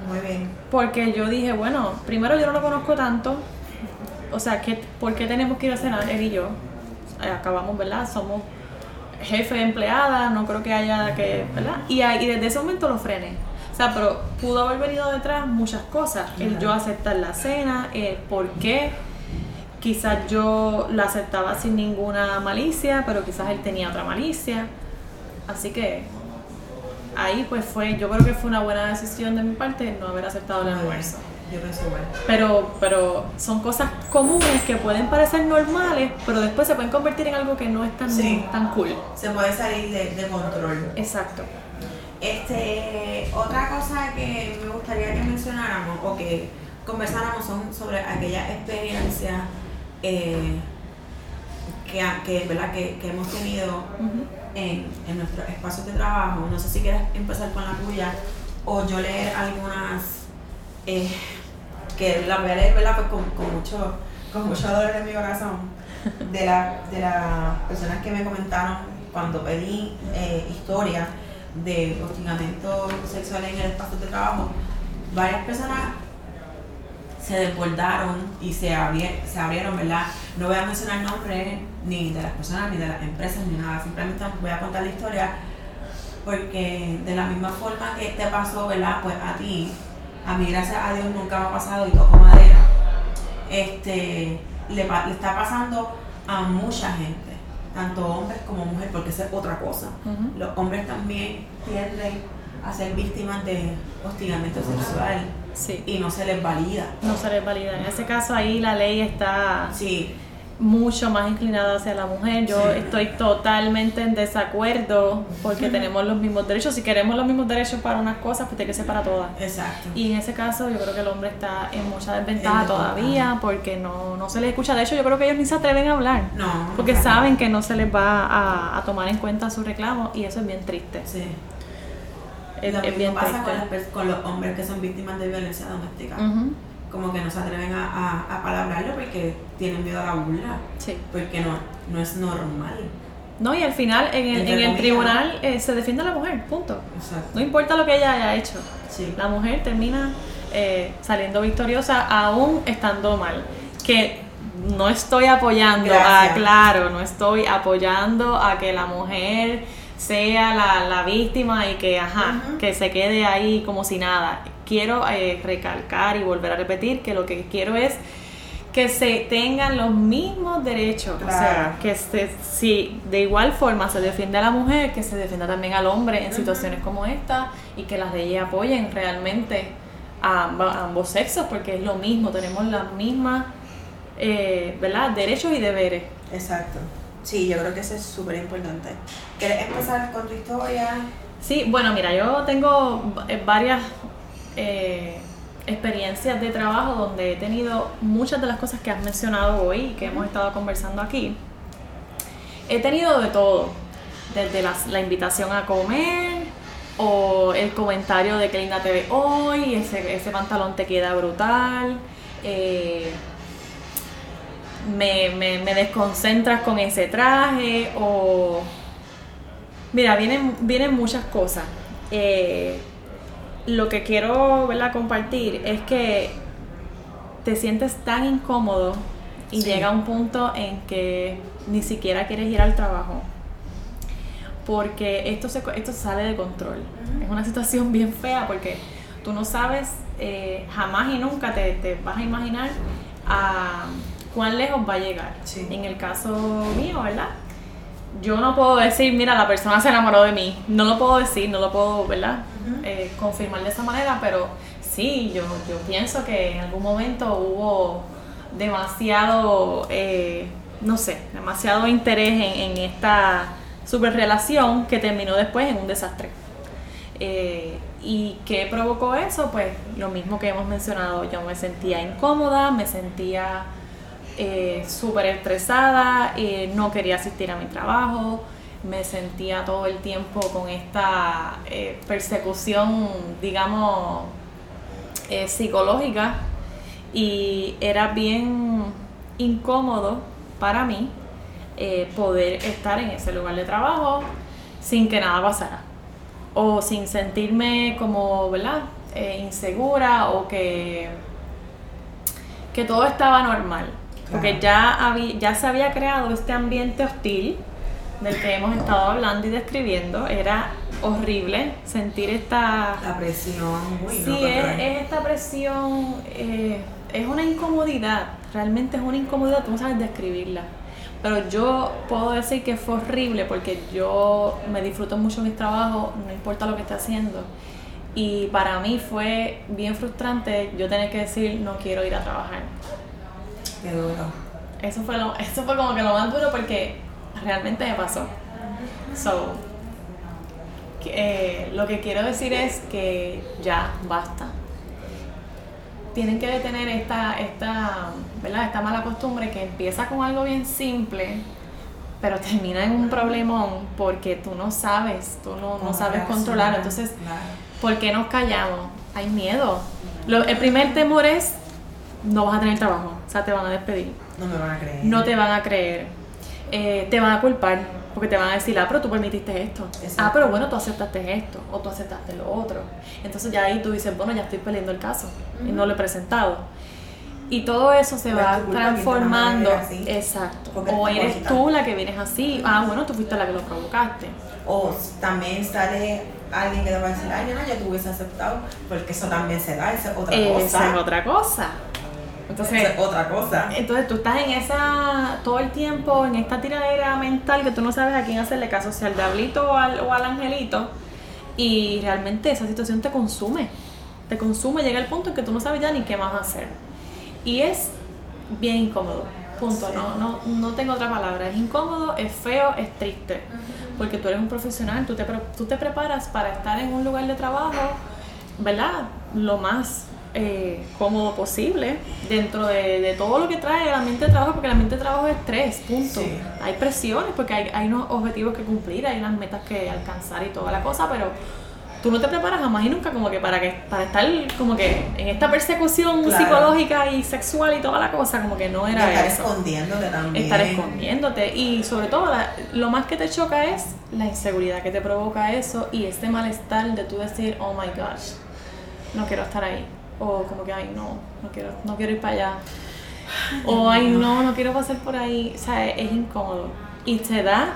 Muy bien. Porque yo dije, bueno, primero yo no lo conozco tanto. O sea, ¿qué, ¿por qué tenemos que ir a cenar él y yo? Eh, acabamos, ¿verdad? Somos jefe empleada, no creo que haya que, ¿verdad? Y, y desde ese momento lo frené. O sea, pero pudo haber venido detrás muchas cosas. El yo aceptar la cena, el por qué. Quizás yo la aceptaba sin ninguna malicia, pero quizás él tenía otra malicia. Así que ahí pues fue, yo creo que fue una buena decisión de mi parte no haber aceptado el almuerzo. Yo pienso igual. Pero, pero son cosas comunes que pueden parecer normales, pero después se pueden convertir en algo que no es tan, sí. tan cool. Se puede salir de, de, control. Exacto. Este, otra cosa que me gustaría que mencionáramos o que conversáramos son sobre aquellas experiencias eh, que, que, ¿verdad? que, que hemos tenido uh -huh en, en nuestros espacios de trabajo. No sé si quieres empezar con la tuya o yo leer algunas eh, que las voy a leer ¿verdad? Pues con, con, mucho, con mucho dolor en mi corazón de, la, de las personas que me comentaron cuando pedí eh, historia de hostigamiento sexual en el espacio de trabajo. Varias personas se desbordaron y se, abrier, se abrieron, ¿verdad? No voy a mencionar nombres ni de las personas, ni de las empresas, ni nada. Simplemente voy a contar la historia porque de la misma forma que te pasó, ¿verdad? Pues a ti, a mí gracias a Dios nunca me ha pasado y toco madera. Este, le, le está pasando a mucha gente, tanto hombres como mujeres, porque esa es otra cosa. Uh -huh. Los hombres también tienden a ser víctimas de hostigamiento sexual sí. y no se les valida. No se les valida. En ese caso ahí la ley está... Sí mucho más inclinada hacia la mujer. Yo estoy totalmente en desacuerdo porque tenemos los mismos derechos. Si queremos los mismos derechos para unas cosas, pues tiene que ser para todas. Exacto. Y en ese caso yo creo que el hombre está en mucha desventaja todavía porque no, no se les escucha. De hecho, yo creo que ellos ni se atreven a hablar. No. Porque saben que no se les va a, a tomar en cuenta su reclamo y eso es bien triste. Sí. Es, Lo es mismo bien pasa con, las con los hombres que son víctimas de violencia doméstica. Como que no se atreven a, a, a palabrarlo porque tienen miedo a la burla. Sí. Porque no, no es normal. No, y al final en el, en el tribunal eh, se defiende a la mujer, punto. Exacto. No importa lo que ella haya hecho. Sí. La mujer termina eh, saliendo victoriosa aún estando mal. Que no estoy apoyando, Gracias. claro, no estoy apoyando a que la mujer sea la, la víctima y que, ajá, que se quede ahí como si nada. Quiero eh, recalcar y volver a repetir que lo que quiero es que se tengan los mismos derechos. O sea, Claro. que se, si de igual forma se defiende a la mujer, que se defienda también al hombre en situaciones como esta y que las leyes apoyen realmente a ambos sexos, porque es lo mismo, tenemos las mismas eh, ¿verdad? derechos y deberes. Exacto. Sí, yo creo que eso es súper importante. ¿Quieres empezar con tu historia? Sí, bueno, mira, yo tengo eh, varias eh, experiencias de trabajo donde he tenido muchas de las cosas que has mencionado hoy y que hemos estado conversando aquí. He tenido de todo, desde la invitación a comer o el comentario de que linda te ve hoy, ese, ese pantalón te queda brutal. eh, me, me, me desconcentras con ese traje o Mira, vienen, vienen muchas cosas. Eh, lo que quiero ¿verdad? compartir es que te sientes tan incómodo y Sí. llega un punto en que ni siquiera quieres ir al trabajo. Porque esto, se, esto sale de control. Es una situación bien fea porque tú no sabes, eh, jamás y nunca te, te vas a imaginar a cuán lejos va a llegar. Sí. En el caso mío, ¿verdad? Yo no puedo decir, mira, la persona se enamoró de mí. No lo puedo decir, no lo puedo, ¿verdad? Eh, confirmar de esa manera, pero sí, yo, yo pienso que en algún momento hubo demasiado, eh, no sé, demasiado interés en, en esta super relación que terminó después en un desastre. Eh, ¿Y qué provocó eso? Pues lo mismo que hemos mencionado, yo me sentía incómoda, me sentía eh, súper estresada, eh, no quería asistir a mi trabajo, me sentía todo el tiempo con esta eh, persecución, digamos, eh, psicológica y era bien incómodo para mí poder estar en ese lugar de trabajo sin que nada pasara o sin sentirme como, ¿verdad? Insegura o que, que todo estaba normal. Porque ya, había, ya se había creado este ambiente hostil del que hemos estado hablando y describiendo. Era horrible sentir esta... La presión. Uy, Sí, es esta presión, eh, es una incomodidad, realmente es una incomodidad, tú no sabes describirla. Pero yo puedo decir que fue horrible porque yo me disfruto mucho mis trabajos, no importa lo que esté haciendo. Y para mí fue bien frustrante yo tener que decir no quiero ir a trabajar. Qué duro. Eso fue, lo, eso fue como que lo más duro porque realmente me pasó. So, eh, lo que quiero decir es que ya basta. Tienen que detener esta, esta, ¿verdad? esta mala costumbre que empieza con algo bien simple, pero termina en un problemón porque tú no sabes, tú no, no sabes controlar. Entonces. ¿por qué nos callamos? Hay miedo. Lo- el primer temor es, no vas a tener trabajo, o sea, te van a despedir No me van a creer. no te van a creer, eh, te van a culpar, porque te van a decir, ah, pero tú permitiste esto, Exacto. ah, pero bueno, tú aceptaste esto, o tú aceptaste lo otro. Entonces ya ahí tú dices, bueno, ya estoy perdiendo el caso, y no lo he presentado. Y todo eso se O es va transformando. así, Exacto. O eres tú la que vienes así. Ah, bueno, tú fuiste la que lo provocaste. O también sale alguien que te va a decir, ay, nena, yo te hubiese aceptado, porque eso también se da, esa es otra Esa cosa. es otra cosa. Entonces, es otra cosa. Entonces tú estás en esa, todo el tiempo, en esta tiradera mental que tú no sabes a quién hacerle caso, si al diablito o al, o al angelito, y realmente esa situación te consume, te consume, llega el punto en que tú no sabes ya ni qué más hacer. Y es bien incómodo, Punto. No, no, no tengo otra palabra. Es incómodo, es feo, es triste. Porque tú eres un profesional, tú te, tú te preparas para estar en un lugar de trabajo, ¿verdad? Lo más eh, cómodo posible dentro de, todo lo que trae el ambiente de trabajo, porque el ambiente de trabajo es estrés, punto. Hay presiones porque hay, hay unos objetivos que cumplir, hay unas metas que alcanzar y toda la cosa, pero tú no te preparas jamás y nunca como que para que para estar como que en esta persecución psicológica y sexual y toda la cosa como que no era estar escondiéndote también. Estar escondiéndote. Y sobre todo lo más que te choca es la inseguridad que te provoca eso y este malestar de tú decir oh my gosh no quiero estar ahí o como que ay no no quiero no quiero ir para allá o ay no no quiero pasar por ahí o sea es incómodo. Y se da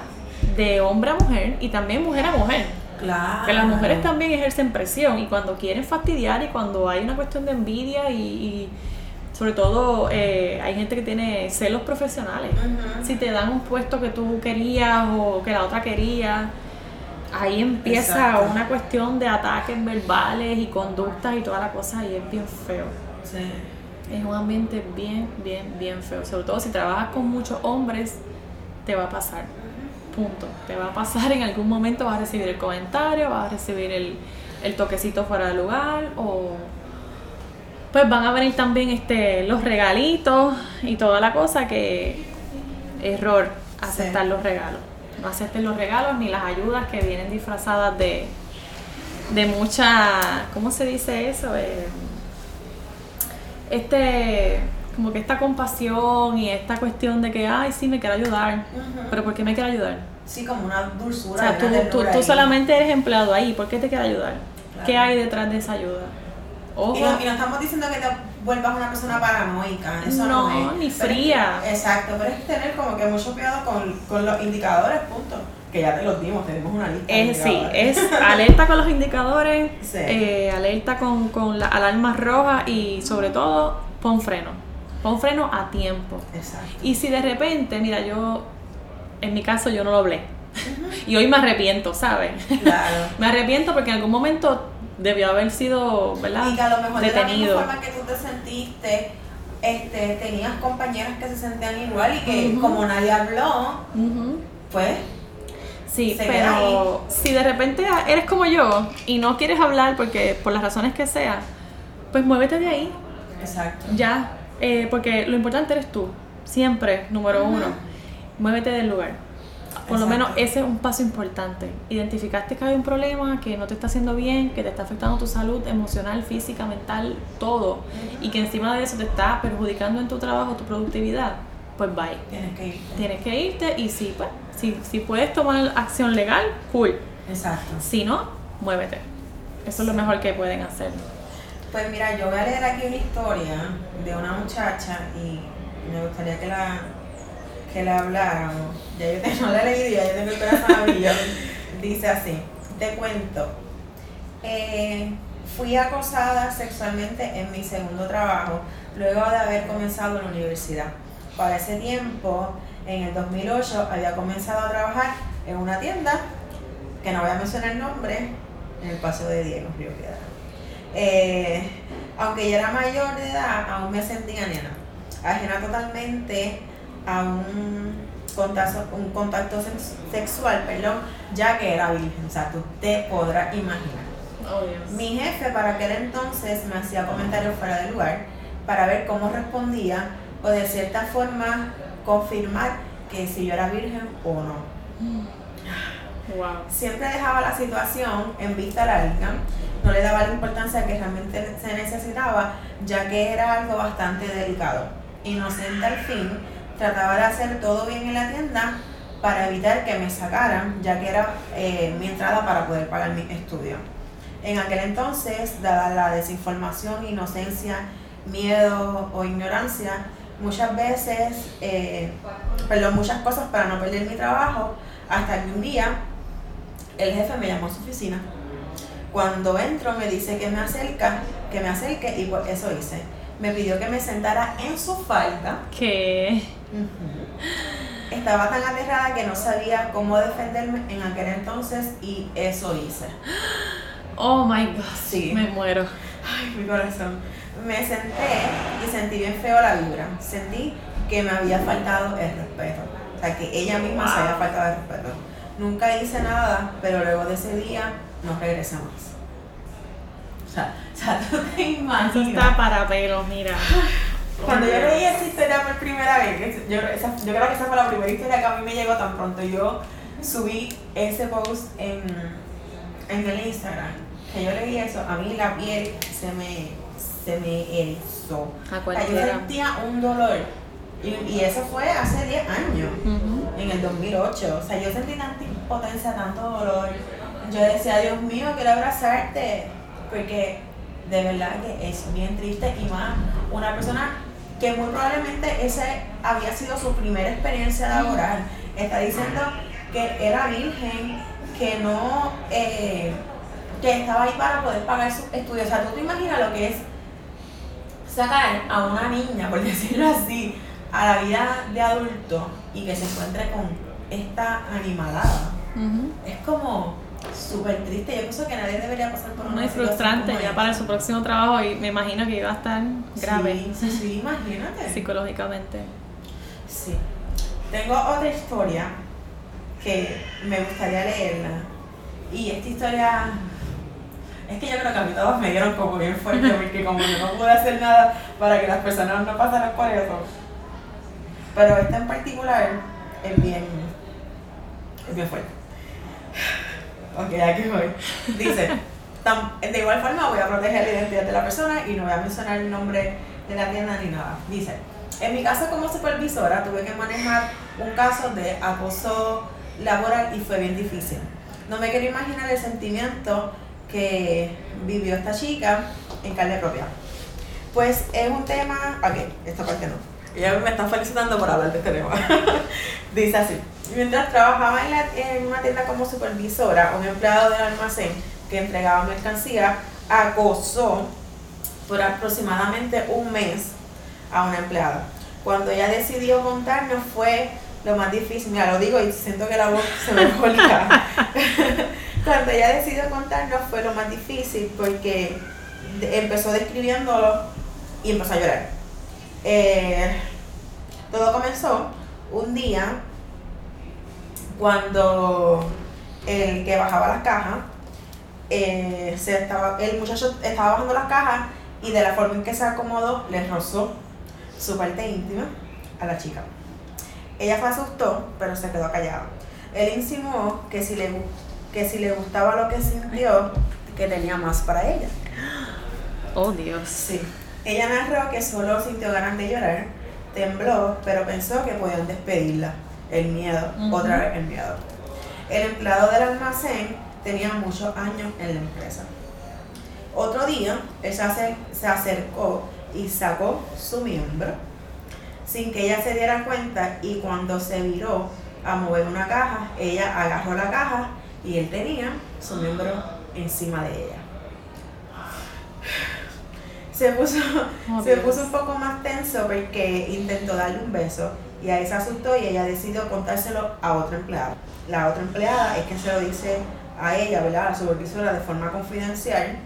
de hombre a mujer y también mujer a mujer. Que las mujeres también ejercen presión y cuando quieren fastidiar y cuando hay una cuestión de envidia y, sobre todo eh, hay gente que tiene celos profesionales. Si te dan un puesto que tú querías o que la otra quería, ahí empieza una cuestión de ataques verbales y conductas y toda la cosa y es bien feo. Es un ambiente bien, bien, bien feo. Sobre todo si trabajas con muchos hombres, te va a pasar. Punto. Te va a pasar en algún momento, vas a recibir el comentario, vas a recibir el, el toquecito fuera de lugar o pues van a venir también este los regalitos y toda la cosa que error aceptar los regalos. No acepten los regalos ni las ayudas que vienen disfrazadas de, de mucha, ¿cómo se dice eso? Eh, este como que esta compasión y esta cuestión de que, ay, sí, me quiero ayudar, pero ¿por qué me quiero ayudar? Sí, como una dulzura. O sea, tú, tú, solamente eres empleado ahí, ¿por qué te quiero ayudar? ¿Qué hay detrás de esa ayuda? Ojo. Y, no, estamos diciendo que te vuelvas una persona paranoica, eso no, no es. ni fría. exacto, pero es tener como que mucho cuidado con, con los indicadores, punto que ya te los dimos, tenemos una lista. Es, sí, es alerta con los indicadores, eh, alerta con, con las alarmas rojas y sobre todo pon freno. Pon freno a tiempo. Exacto. Y si de repente, mira, yo, en mi caso yo no lo hablé. y hoy me arrepiento, ¿sabes? Claro. me arrepiento porque en algún momento debió haber sido, ¿verdad? Y que a lo mejor Detenido. de la forma que tú te sentiste, este, tenías compañeras que se sentían igual y que como nadie habló, pues... Sí, pero si de repente eres como yo y no quieres hablar porque por las razones que sea, pues muévete de ahí. Exacto. Ya, eh, porque lo importante eres tú, siempre, número uno. Muévete del lugar. Por lo menos ese es un paso importante. Identificaste que hay un problema que no te está haciendo bien, que te está afectando tu salud emocional, física, mental, todo. Y que encima de eso te está perjudicando en tu trabajo, tu productividad. Pues bye. Tienes que irte. Tienes que irte y si, pues, si, si puedes tomar acción legal, cool. Exacto. Si no, muévete. Eso es lo mejor que pueden hacer. Pues mira, yo voy a leer aquí una historia de una muchacha y me gustaría que la, que la habláramos. Ya yo tengo la leído ya yo tengo el corazón Dice así, te cuento. Eh, fui acosada sexualmente en mi segundo trabajo luego de haber comenzado en la universidad. Para ese tiempo, en el 2008, había comenzado a trabajar en una tienda, que no voy a mencionar el nombre, en el Paso de Diego, Río Piedra. Eh, aunque ya era mayor de edad, aún me sentía nena, ajena totalmente a un contacto, un contacto sexual, perdón, ya que era virgen, o sea, tú te podrás imaginar. Oh, Mi jefe para aquel entonces me hacía comentarios fuera de lugar para ver cómo respondía o de cierta forma confirmar que si yo era virgen o no. Mm. Siempre dejaba la situación en vista larga no le daba la importancia que realmente se necesitaba, ya que era algo bastante delicado. Inocente al fin, trataba de hacer todo bien en la tienda para evitar que me sacaran, ya que era eh, mi entrada para poder pagar mi estudio. En aquel entonces, dada la desinformación, inocencia, miedo o ignorancia, muchas veces, eh, perdón, muchas cosas para no perder mi trabajo, hasta que un día el jefe me llamó a su oficina cuando entro me dice que me acerca, que me acerque y pues eso hice. Me pidió que me sentara en su falda. ¿Qué? Estaba tan aterrada que no sabía cómo defenderme en aquel entonces y eso hice. Oh my god. Sí. Me muero. mi corazón. Me senté y sentí bien feo la vibra. Sentí que me había faltado el respeto. O sea, que ella misma se había faltado el respeto. Nunca hice nada, pero luego de ese día no regresé más. O sea, o sea tú te imaginas. Eso está para pelos, mira. Cuando yo leí esa historia por primera vez, yo, esa, yo creo que esa fue la primera historia que a mí me llegó tan pronto. Yo subí ese post en, en el Instagram, que yo leí eso, a mí la piel se me, se me erizó. ¿A O sea, yo sentía un dolor. Y, y eso fue hace 10 años, en el 2008. O sea, yo sentí tanta impotencia, tanto dolor. Yo decía, Dios mío, quiero abrazarte. Porque de verdad que es bien triste y más una persona que muy probablemente esa había sido su primera experiencia laboral. Está diciendo que era virgen, que no, eh, que estaba ahí para poder pagar sus estudios. O sea, tú te imaginas lo que es sacar a una niña, por decirlo así, a la vida de adulto y que se encuentre con esta animalada. Es como súper triste. Yo pienso que nadie debería pasar por una Muy frustrante como ya para su próximo trabajo y me imagino que iba a estar grave Sí, sí, sí, imagínate. psicológicamente. Sí. Tengo otra historia que me gustaría leerla. Y esta historia. Es que yo creo que a mí todos me dieron como bien fuerte porque como yo no pude hacer nada para que las personas no pasaran por eso. Pero esta en particular es bien. es bien fuerte. Ok, aquí voy. Dice, de igual forma voy a proteger la identidad de la persona y no voy a mencionar el nombre de la tienda ni nada. Dice, en mi caso como supervisora tuve que manejar un caso de acoso laboral y fue bien difícil. No me quiero imaginar el sentimiento que vivió esta chica en carne propia. Pues es un tema, ok, esta parte no. Ella me está felicitando por hablar de este tema. Dice así, mientras trabajaba en, una tienda como supervisora, un empleado del almacén que entregaba mercancía acosó por aproximadamente un mes a una empleada. Cuando ella decidió contarnos fue lo más difícil, mira, lo digo y siento que la voz se me volca. Cuando ella decidió contarnos fue lo más difícil porque empezó describiéndolo y empezó a llorar. Eh, todo comenzó un día cuando el que bajaba las cajas, eh, se estaba, el muchacho estaba bajando las cajas y de la forma en que se acomodó le rozó su parte íntima a la chica. Ella se asustó, pero se quedó callada. Él insinuó que si le, que si le gustaba lo que sintió, que tenía más para ella. Oh Dios. Sí. Ella narró que solo sintió ganas de llorar, tembló, pero pensó que podían despedirla. El miedo, otra vez el miedo. El empleado del almacén tenía muchos años en la empresa. Otro día, él se acer- se acercó y sacó su miembro sin que ella se diera cuenta y cuando se viró a mover una caja, ella agarró la caja y él tenía su miembro encima de ella. Se puso, Oh, se puso un poco más tenso porque intentó darle un beso y ahí se asustó y ella decidió contárselo a otra empleada. La otra empleada es que se lo dice a ella, ¿verdad? A la supervisora de forma confidencial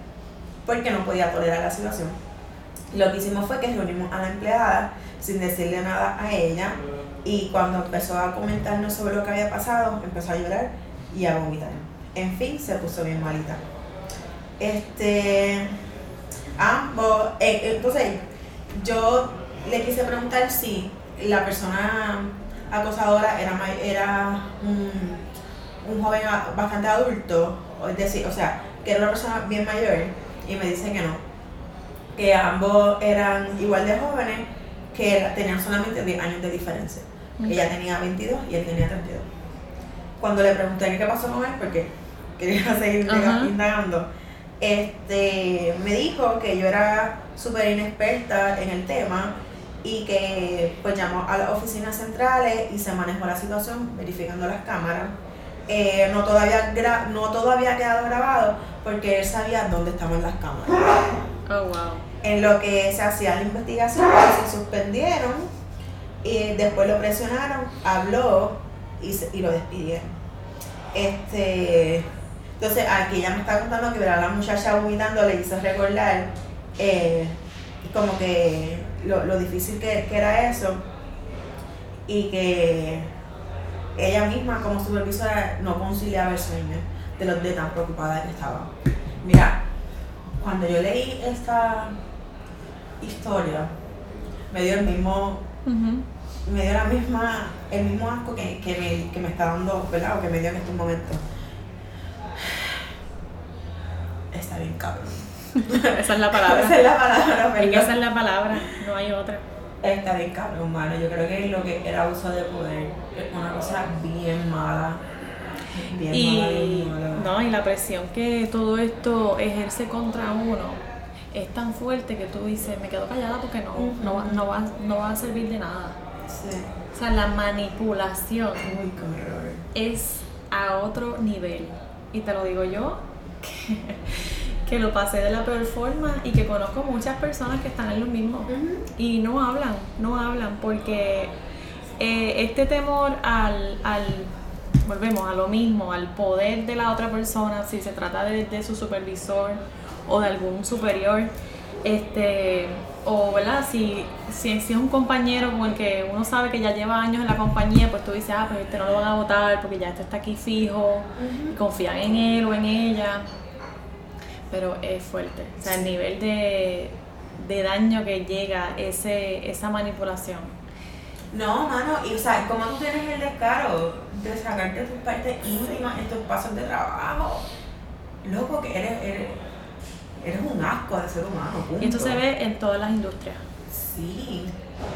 porque no podía tolerar la situación. Lo que hicimos fue que reunimos a la empleada sin decirle nada a ella y cuando empezó a comentarnos sobre lo que había pasado, empezó a llorar y a vomitar. En fin, se puso bien malita. Este, ambos, eh, entonces yo le quise preguntar si la persona acosadora era, era un, un joven bastante adulto, es decir, o sea, que era una persona bien mayor, y me dice que no, que ambos eran igual de jóvenes, que tenían solamente 10 años de diferencia. Ella tenía 22 y él tenía 32. Cuando le pregunté qué pasó con él, porque quería seguir indagando, este, me dijo que yo era súper inexperta en el tema y que pues llamó a las oficinas centrales y se manejó la situación verificando las cámaras. Eh, no, todavía gra- no todo había quedado grabado porque él sabía dónde estaban las cámaras. Oh wow. En lo que se hacía la investigación, se suspendieron y después lo presionaron, habló y, se- y lo despidieron. Este, entonces aquí ella me está contando que ver a la muchacha vomitando le hizo recordar eh, como que lo, lo difícil que, que era eso y que ella misma como supervisora no conciliaba el sueño de los de tan preocupada que estaba. Mira, cuando yo leí esta historia, me dio el mismo, me dio la misma, el mismo asco que, que me, que me está dando, ¿verdad? O que me dio en estos momentos. Está bien cabrón. Esa es la palabra. Esa es la palabra, ¿verdad? esa es la palabra, no hay otra. Está bien cabrón, mano. Yo creo que lo que era abuso de poder es una cosa bien mala. Bien mala, Y, bien mala. no, y la presión que todo esto ejerce contra uno es tan fuerte que tú dices, me quedo callada porque no, no, va, no, va, no va a servir de nada. Sí. O sea, la manipulación Uy, es a otro nivel. Y te lo digo yo, que, que lo pasé de la peor forma y que conozco muchas personas que están en lo mismo. Y no hablan, no hablan, porque eh, este temor al, al, volvemos a lo mismo, al poder de la otra persona, si se trata de, de su supervisor o de algún superior, este, o ¿verdad? Si, si, si es un compañero con el que uno sabe que ya lleva años en la compañía, pues tú dices, ah, pues este no lo van a votar porque ya este está aquí fijo, y confían en él o en ella pero es fuerte. O sea, el nivel de, de daño que llega ese, esa manipulación. No, mano, y o sea, ¿cómo tú tienes el descaro de sacarte tus partes íntimas en tus pasos de trabajo? Loco, que eres, eres, eres un asco de ser humano, punto. Y esto se ve en todas las industrias, Sí.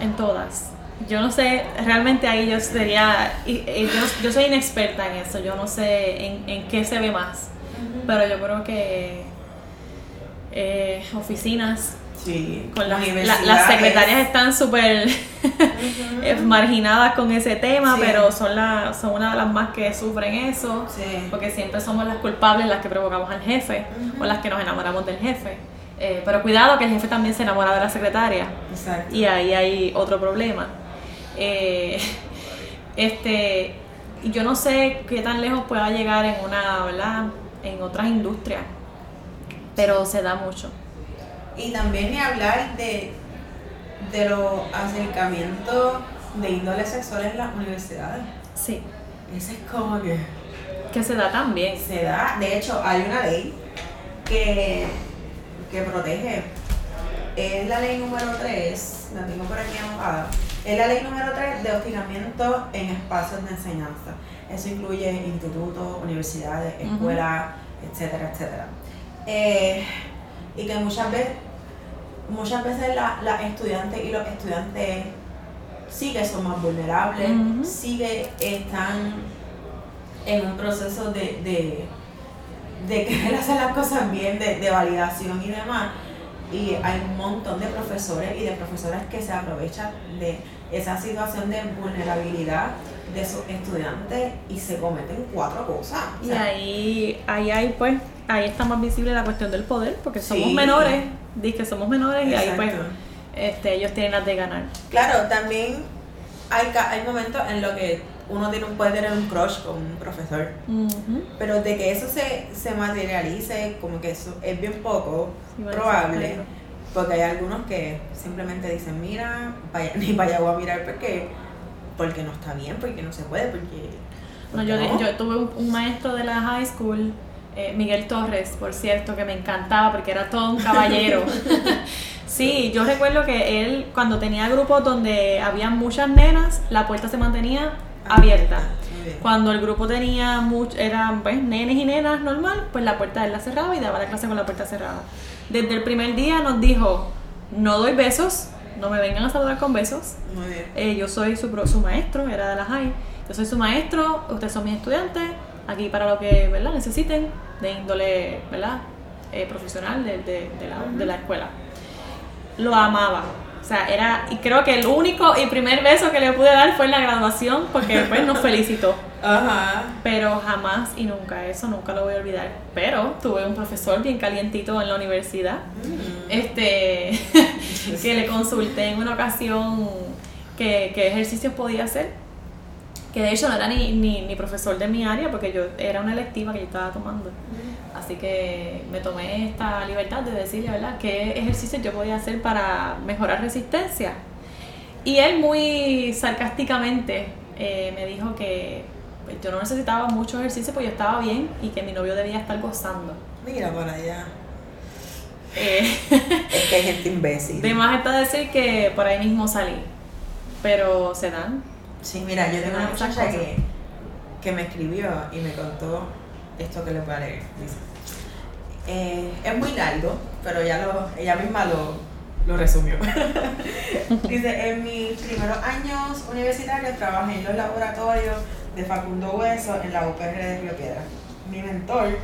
en todas. Yo no sé, realmente ahí yo sería, yo, yo soy inexperta en eso, yo no sé en, en qué se ve más, pero yo creo que eh, oficinas Sí. con las, la- Universidades. las secretarias están súper eh, marginadas con ese tema, Sí. pero son, la, son una de las más que sufren eso, Sí. porque siempre somos las culpables las que provocamos al jefe o las que nos enamoramos del jefe. Eh, pero cuidado que el jefe también se enamora de la secretaria Exacto. y ahí hay otro problema. Eh, este, yo no sé qué tan lejos pueda llegar en una, ¿verdad? En otras industrias, pero se da mucho. Y también ni hablar de, de los acercamientos de índole sexual en las universidades. Sí, Ese es como que que se da también. se da. De hecho, hay una ley que, que protege. Es la ley número 3, la tengo por aquí anotada. Es la ley número 3 de hostigamiento en espacios de enseñanza. Eso incluye institutos, universidades, escuelas, etcétera, etcétera. Eh, y que muchas veces, muchas veces la- las estudiantes y los estudiantes sí que son más vulnerables, Ujú. sí que están en un proceso de, de, de querer hacer las cosas bien, de, de validación y demás. Y hay un montón de profesores y de profesoras que se aprovechan de esa situación de vulnerabilidad de sus estudiantes y se cometen cuatro cosas. O Y ahí, ahí hay pues, ahí está más visible la cuestión del poder, porque somos Sí. menores, dice que somos menores y ahí pues Exacto. este, ellos tienen las de ganar. Claro, también hay, ca- hay momentos en los que uno tiene, un- puede tener un crush con un profesor, Ujú. pero de que eso se, se materialice, como que eso es bien poco Sí, bueno, probable, porque hay algunos que simplemente dicen, mira, vaya, ni voy a mirar porque, porque no está bien, porque no se puede, porque... No, yo, no". yo tuve un maestro de la high school, eh, Miguel Torres, por cierto, que me encantaba porque era todo un caballero. sí, yo recuerdo que él, cuando tenía grupos donde había muchas nenas, la puerta se mantenía abierta. Cuando el grupo tenía much, eran pues, nenes y nenas normal, pues la puerta él la cerraba y daba la clase con la puerta cerrada. Desde el primer día nos dijo, no doy besos, no me vengan a saludar con besos. Muy bien. Eh, yo soy su, su maestro, era de la high. Yo soy su maestro, ustedes son mis estudiantes, aquí para lo que ¿verdad? necesiten, de índole ¿verdad? Eh, profesional de, de- de la, de la escuela. Lo amaba. O sea, era, y creo que el único y primer beso que le pude dar fue en la graduación, porque después nos felicitó. Ajá. Pero jamás y nunca, eso nunca lo voy a olvidar. Pero tuve un profesor bien calientito en la universidad, Mm. este, que le consulté en una ocasión qué, qué ejercicios podía hacer. Que de hecho no era ni, ni, ni profesor de mi área, porque yo era una electiva que yo estaba tomando. Así que me tomé esta libertad de decirle, ¿verdad?, qué ejercicio yo podía hacer para mejorar resistencia. Y él muy sarcásticamente eh, me dijo que pues, yo no necesitaba mucho ejercicio porque yo estaba bien y que mi novio debía estar gozando. Mira para allá. Eh, es que hay gente imbécil. De más está decir que por ahí mismo salí. Pero se dan. Sí, mira, yo tengo una muchacha que, que me escribió y me contó esto que le voy a leer. Dice, eh, es muy largo, pero ya lo, ella misma lo, lo resumió. Dice, en mis primeros años universitarios trabajé en los laboratorios de Facundo Hueso en la UPR de Río Piedra. Mi mentor,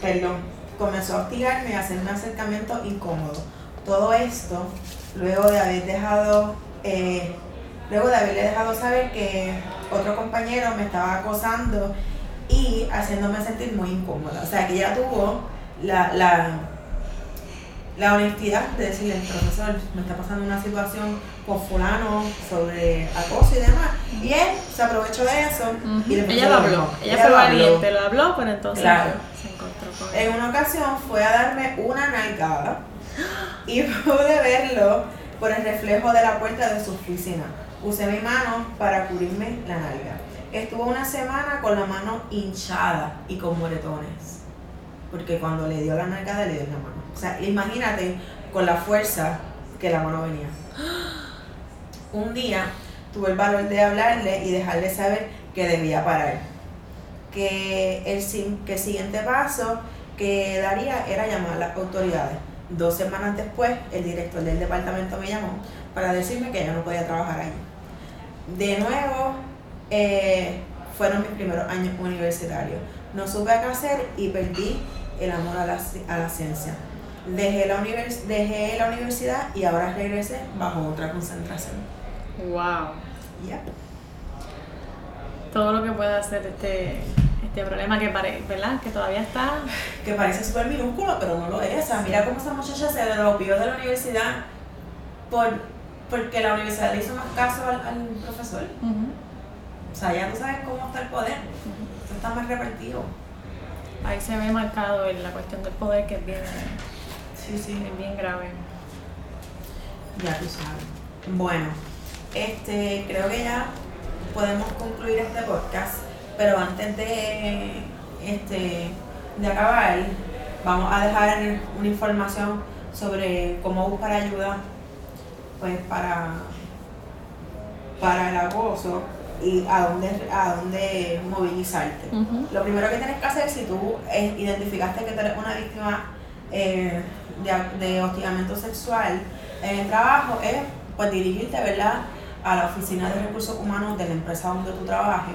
perdón, comenzó a hostigarme y a hacer un acercamiento incómodo. Todo esto luego de haber dejado, eh, luego de haberle dejado saber que otro compañero me estaba acosando y haciéndome sentir muy incómoda. O sea, que ella tuvo la, la, la honestidad de decirle, profesor, me está pasando una situación con fulano sobre acoso y demás. Y él se aprovechó de eso y Ella lo habló, ella, fue valiente, lo habló, pero entonces se encontró con En una ocasión fue a darme una nalgada y pude verlo por el reflejo de la puerta de su oficina. Usé mi mano para cubrirme la nalga. Estuvo una semana con la mano hinchada y con moretones. Porque cuando le dio la nalgada le dio la mano. O sea, imagínate con la fuerza que la mano venía. Un día tuve el valor de hablarle y dejarle saber que debía parar. Que el, que el siguiente paso que daría era llamar a las autoridades. Dos semanas después, el director del departamento me llamó para decirme que ya no podía trabajar ahí. De nuevo, eh, fueron mis primeros años universitarios. No supe qué hacer y perdí el amor a la, a la ciencia. Dejé la, univers dejé la universidad y ahora regresé bajo otra concentración. Wow. Yeah. Todo lo que puede hacer este, este problema que parece, ¿verdad? Que todavía está. Que parece súper minúsculo, pero no lo es. O sea, mira cómo esa muchacha se dropió de la universidad por, porque la universidad le hizo más caso al, profesor. O sea, ya tú sabes cómo está el poder. está más repartido. Ahí se ve marcado en la cuestión del poder que es bien, sí, sí. Es bien grave. Ya tú sabes. Bueno, este, creo que ya podemos concluir este podcast, pero antes de, este, de acabar, vamos a dejar una información sobre cómo buscar ayuda pues para, para el acoso y a dónde, a dónde movilizarte. Lo primero que tienes que hacer si tú eh, identificaste que eres una víctima eh, de, de, hostigamiento sexual en el trabajo es pues dirigirte ¿verdad? a la oficina de recursos humanos de la empresa donde tú trabajes,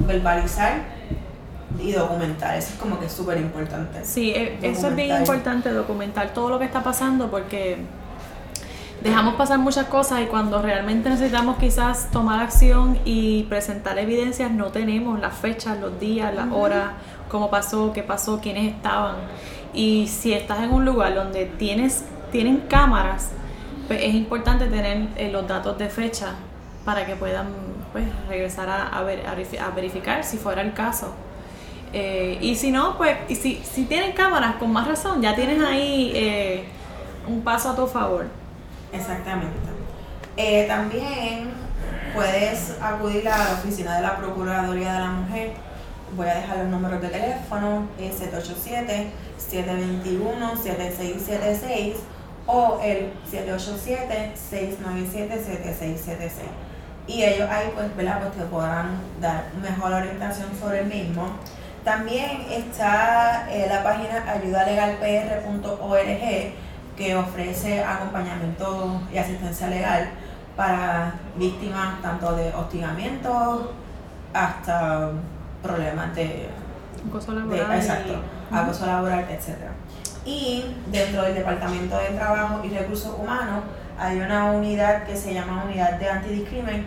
verbalizar y documentar. Eso es como que súper importante. Sí, eh, eso es bien importante, documentar todo lo que está pasando porque dejamos pasar muchas cosas y cuando realmente necesitamos quizás tomar acción y presentar evidencias, no tenemos las fechas, los días, las horas, cómo pasó, qué pasó, quiénes estaban. Y si estás en un lugar donde tienes, tienen cámaras, pues es importante tener eh, los datos de fecha para que puedan pues, regresar a, ver, a, verificar si fuera el caso. Eh, y si no, pues, y si, si tienen cámaras, con más razón, ya tienes ahí eh, un paso a tu favor. Exactamente. Eh, también puedes acudir a la oficina de la Procuraduría de la Mujer. Voy a dejar los números de teléfono, 787-721-7676 o el 787-697-7676. Y ellos ahí pues, ¿verdad? pues te podrán dar mejor orientación sobre el mismo. También está eh, la página ayudalegalpr.org que ofrece acompañamiento y asistencia legal para víctimas tanto de hostigamiento hasta problemas de acoso laboral, exacto, acoso laboral, etc. Y dentro del Departamento de Trabajo y Recursos Humanos hay una unidad que se llama Unidad de Antidiscrimen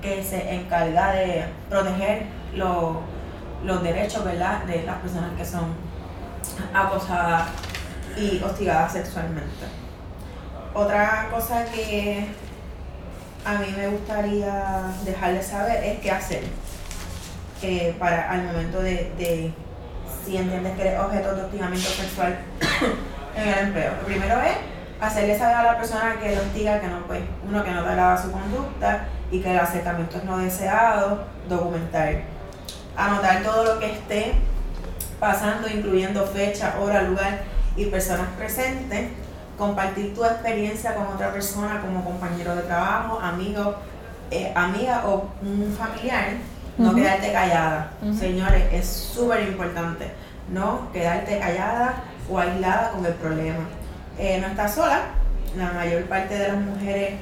que se encarga de proteger los, los derechos ¿verdad? de las personas que son acosadas y hostigada sexualmente. Otra cosa que a mí me gustaría dejarles saber es qué hacer eh, para al momento de, si entiendes que eres objeto de hostigamiento sexual en el empleo. Lo primero es hacerle saber a la persona que lo hostiga que no, pues, uno, que no te agrada su conducta y que el acercamiento es no deseado, documentar. Anotar todo lo que esté pasando, incluyendo fecha, hora, lugar y personas presentes. Compartir tu experiencia con otra persona como compañero de trabajo, amigo, eh, amiga o un familiar. No quedarte callada. Señores, es súper importante. No quedarte callada o aislada con el problema. Eh, no estás sola. La mayor parte de las mujeres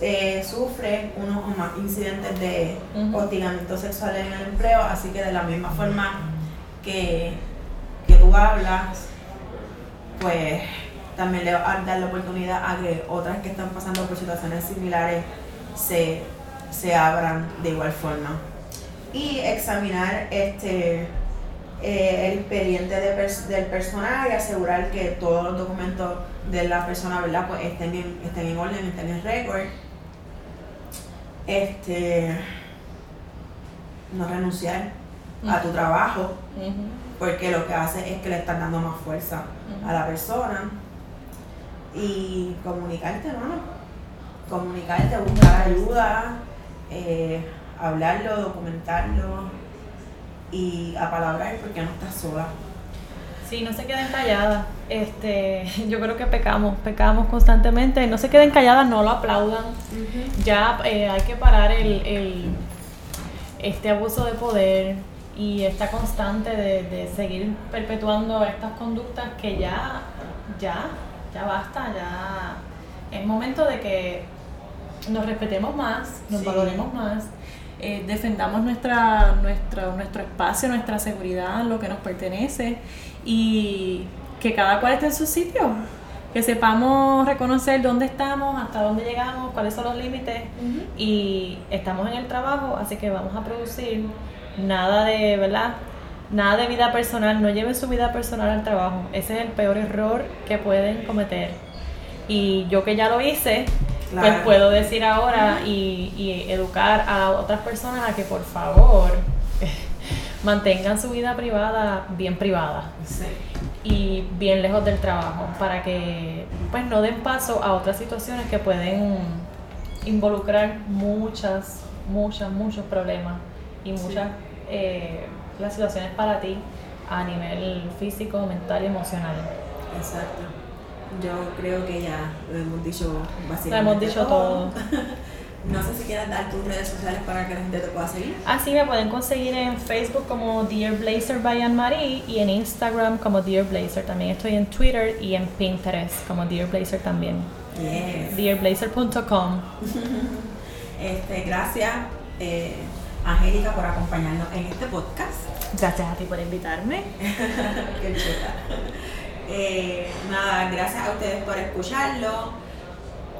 eh, sufre unos o más incidentes de hostigamiento sexual en el empleo, así que de la misma forma que, que tú hablas, pues también le va a dar la oportunidad a que otras que están pasando por situaciones similares se, se abran de igual forma. Y examinar este eh, el expediente del personal y asegurar que todos los documentos de la persona ¿verdad? Pues estén, en, estén en orden, estén en récord. Este, no renunciar a tu trabajo, porque lo que hace es que le están dando más fuerza a la persona. Y comunicarte, ¿no? Comunicarte, buscar ayuda, eh, hablarlo, documentarlo y apalabrar porque no estás sola. Sí, no se queden calladas. Este, yo creo que pecamos, pecamos constantemente. No se queden calladas, no lo aplaudan. Ya eh, hay que parar el, el, este abuso de poder y esta constante de, de, seguir perpetuando estas conductas que ya, ya, ya basta, ya es momento de que nos respetemos más, nos valoremos más eh, defendamos nuestra, nuestra, nuestro espacio, nuestra seguridad, lo que nos pertenece y que cada cual esté en su sitio. Que sepamos reconocer dónde estamos, hasta dónde llegamos, cuáles son los límites y estamos en el trabajo, así que vamos a producir nada de, ¿verdad? Nada de vida personal, no lleven su vida personal al trabajo. Ese es el peor error que pueden cometer. Y yo que ya lo hice, pues puedo decir ahora y, educar a otras personas a que por favor mantengan su vida privada bien privada y bien lejos del trabajo para que pues no den paso a otras situaciones que pueden involucrar muchas, muchas, muchos problemas y muchas eh, las situaciones para ti a nivel físico, mental y emocional. Exacto. Yo creo que ya lo hemos dicho básicamente. Lo hemos dicho todo. no sé si quieres dar tus redes sociales para que la gente te pueda seguir. Ah, sí, me pueden conseguir en Facebook como Dear Blazer by Anne Marie y en Instagram como Dear Blazer. También estoy en Twitter y en Pinterest como Dear Blazer también. Yes. DearBlazer.com. este, gracias, eh, Angélica, por acompañarnos en este podcast. Gracias a ti por invitarme. Qué chula. Eh, nada, gracias a ustedes por escucharlo.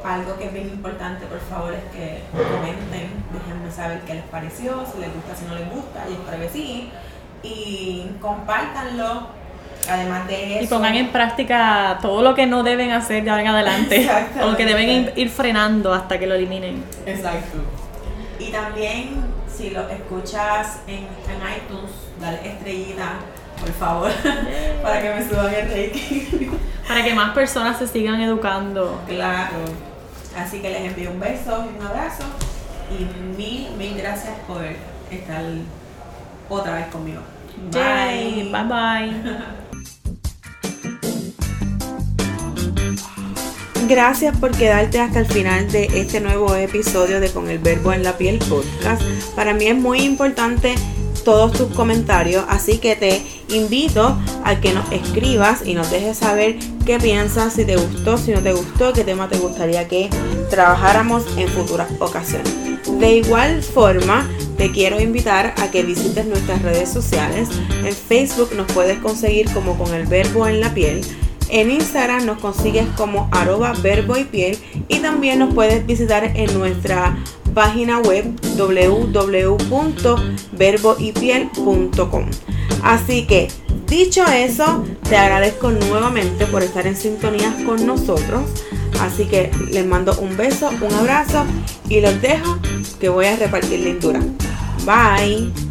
Algo que es bien importante, por favor, es que comenten, déjenme saber qué les pareció, si les gusta, si no les gusta, y espero que sí. Y compártanlo. Además de eso. Y pongan en práctica todo lo que no deben hacer de ahora en adelante. o lo que deben ir frenando hasta que lo eliminen. Exacto. Y también, si lo escuchas en, en iTunes, dale estrellita por favor, para que me suban el rating. para que más personas se sigan educando. Claro. Así que les envío un beso y un abrazo y mil, mil gracias por estar otra vez conmigo. Bye. bye bye. Gracias por quedarte hasta el final de este nuevo episodio de Con el Verbo en la Piel podcast. Para mí es muy importante todos tus comentarios, así que te invito a que nos escribas y nos dejes saber qué piensas, si te gustó, si no te gustó, qué tema te gustaría que trabajáramos en futuras ocasiones. De igual forma, te quiero invitar a que visites nuestras redes sociales. En Facebook nos puedes conseguir como con el verbo en la piel. En Instagram nos consigues como arroba verbo y piel y también nos puedes visitar en nuestra página web www.verboypiel.com. Así que, dicho eso, te agradezco nuevamente por estar en sintonía con nosotros. Así que les mando un beso, un abrazo y los dejo que voy a repartir lindura. Bye.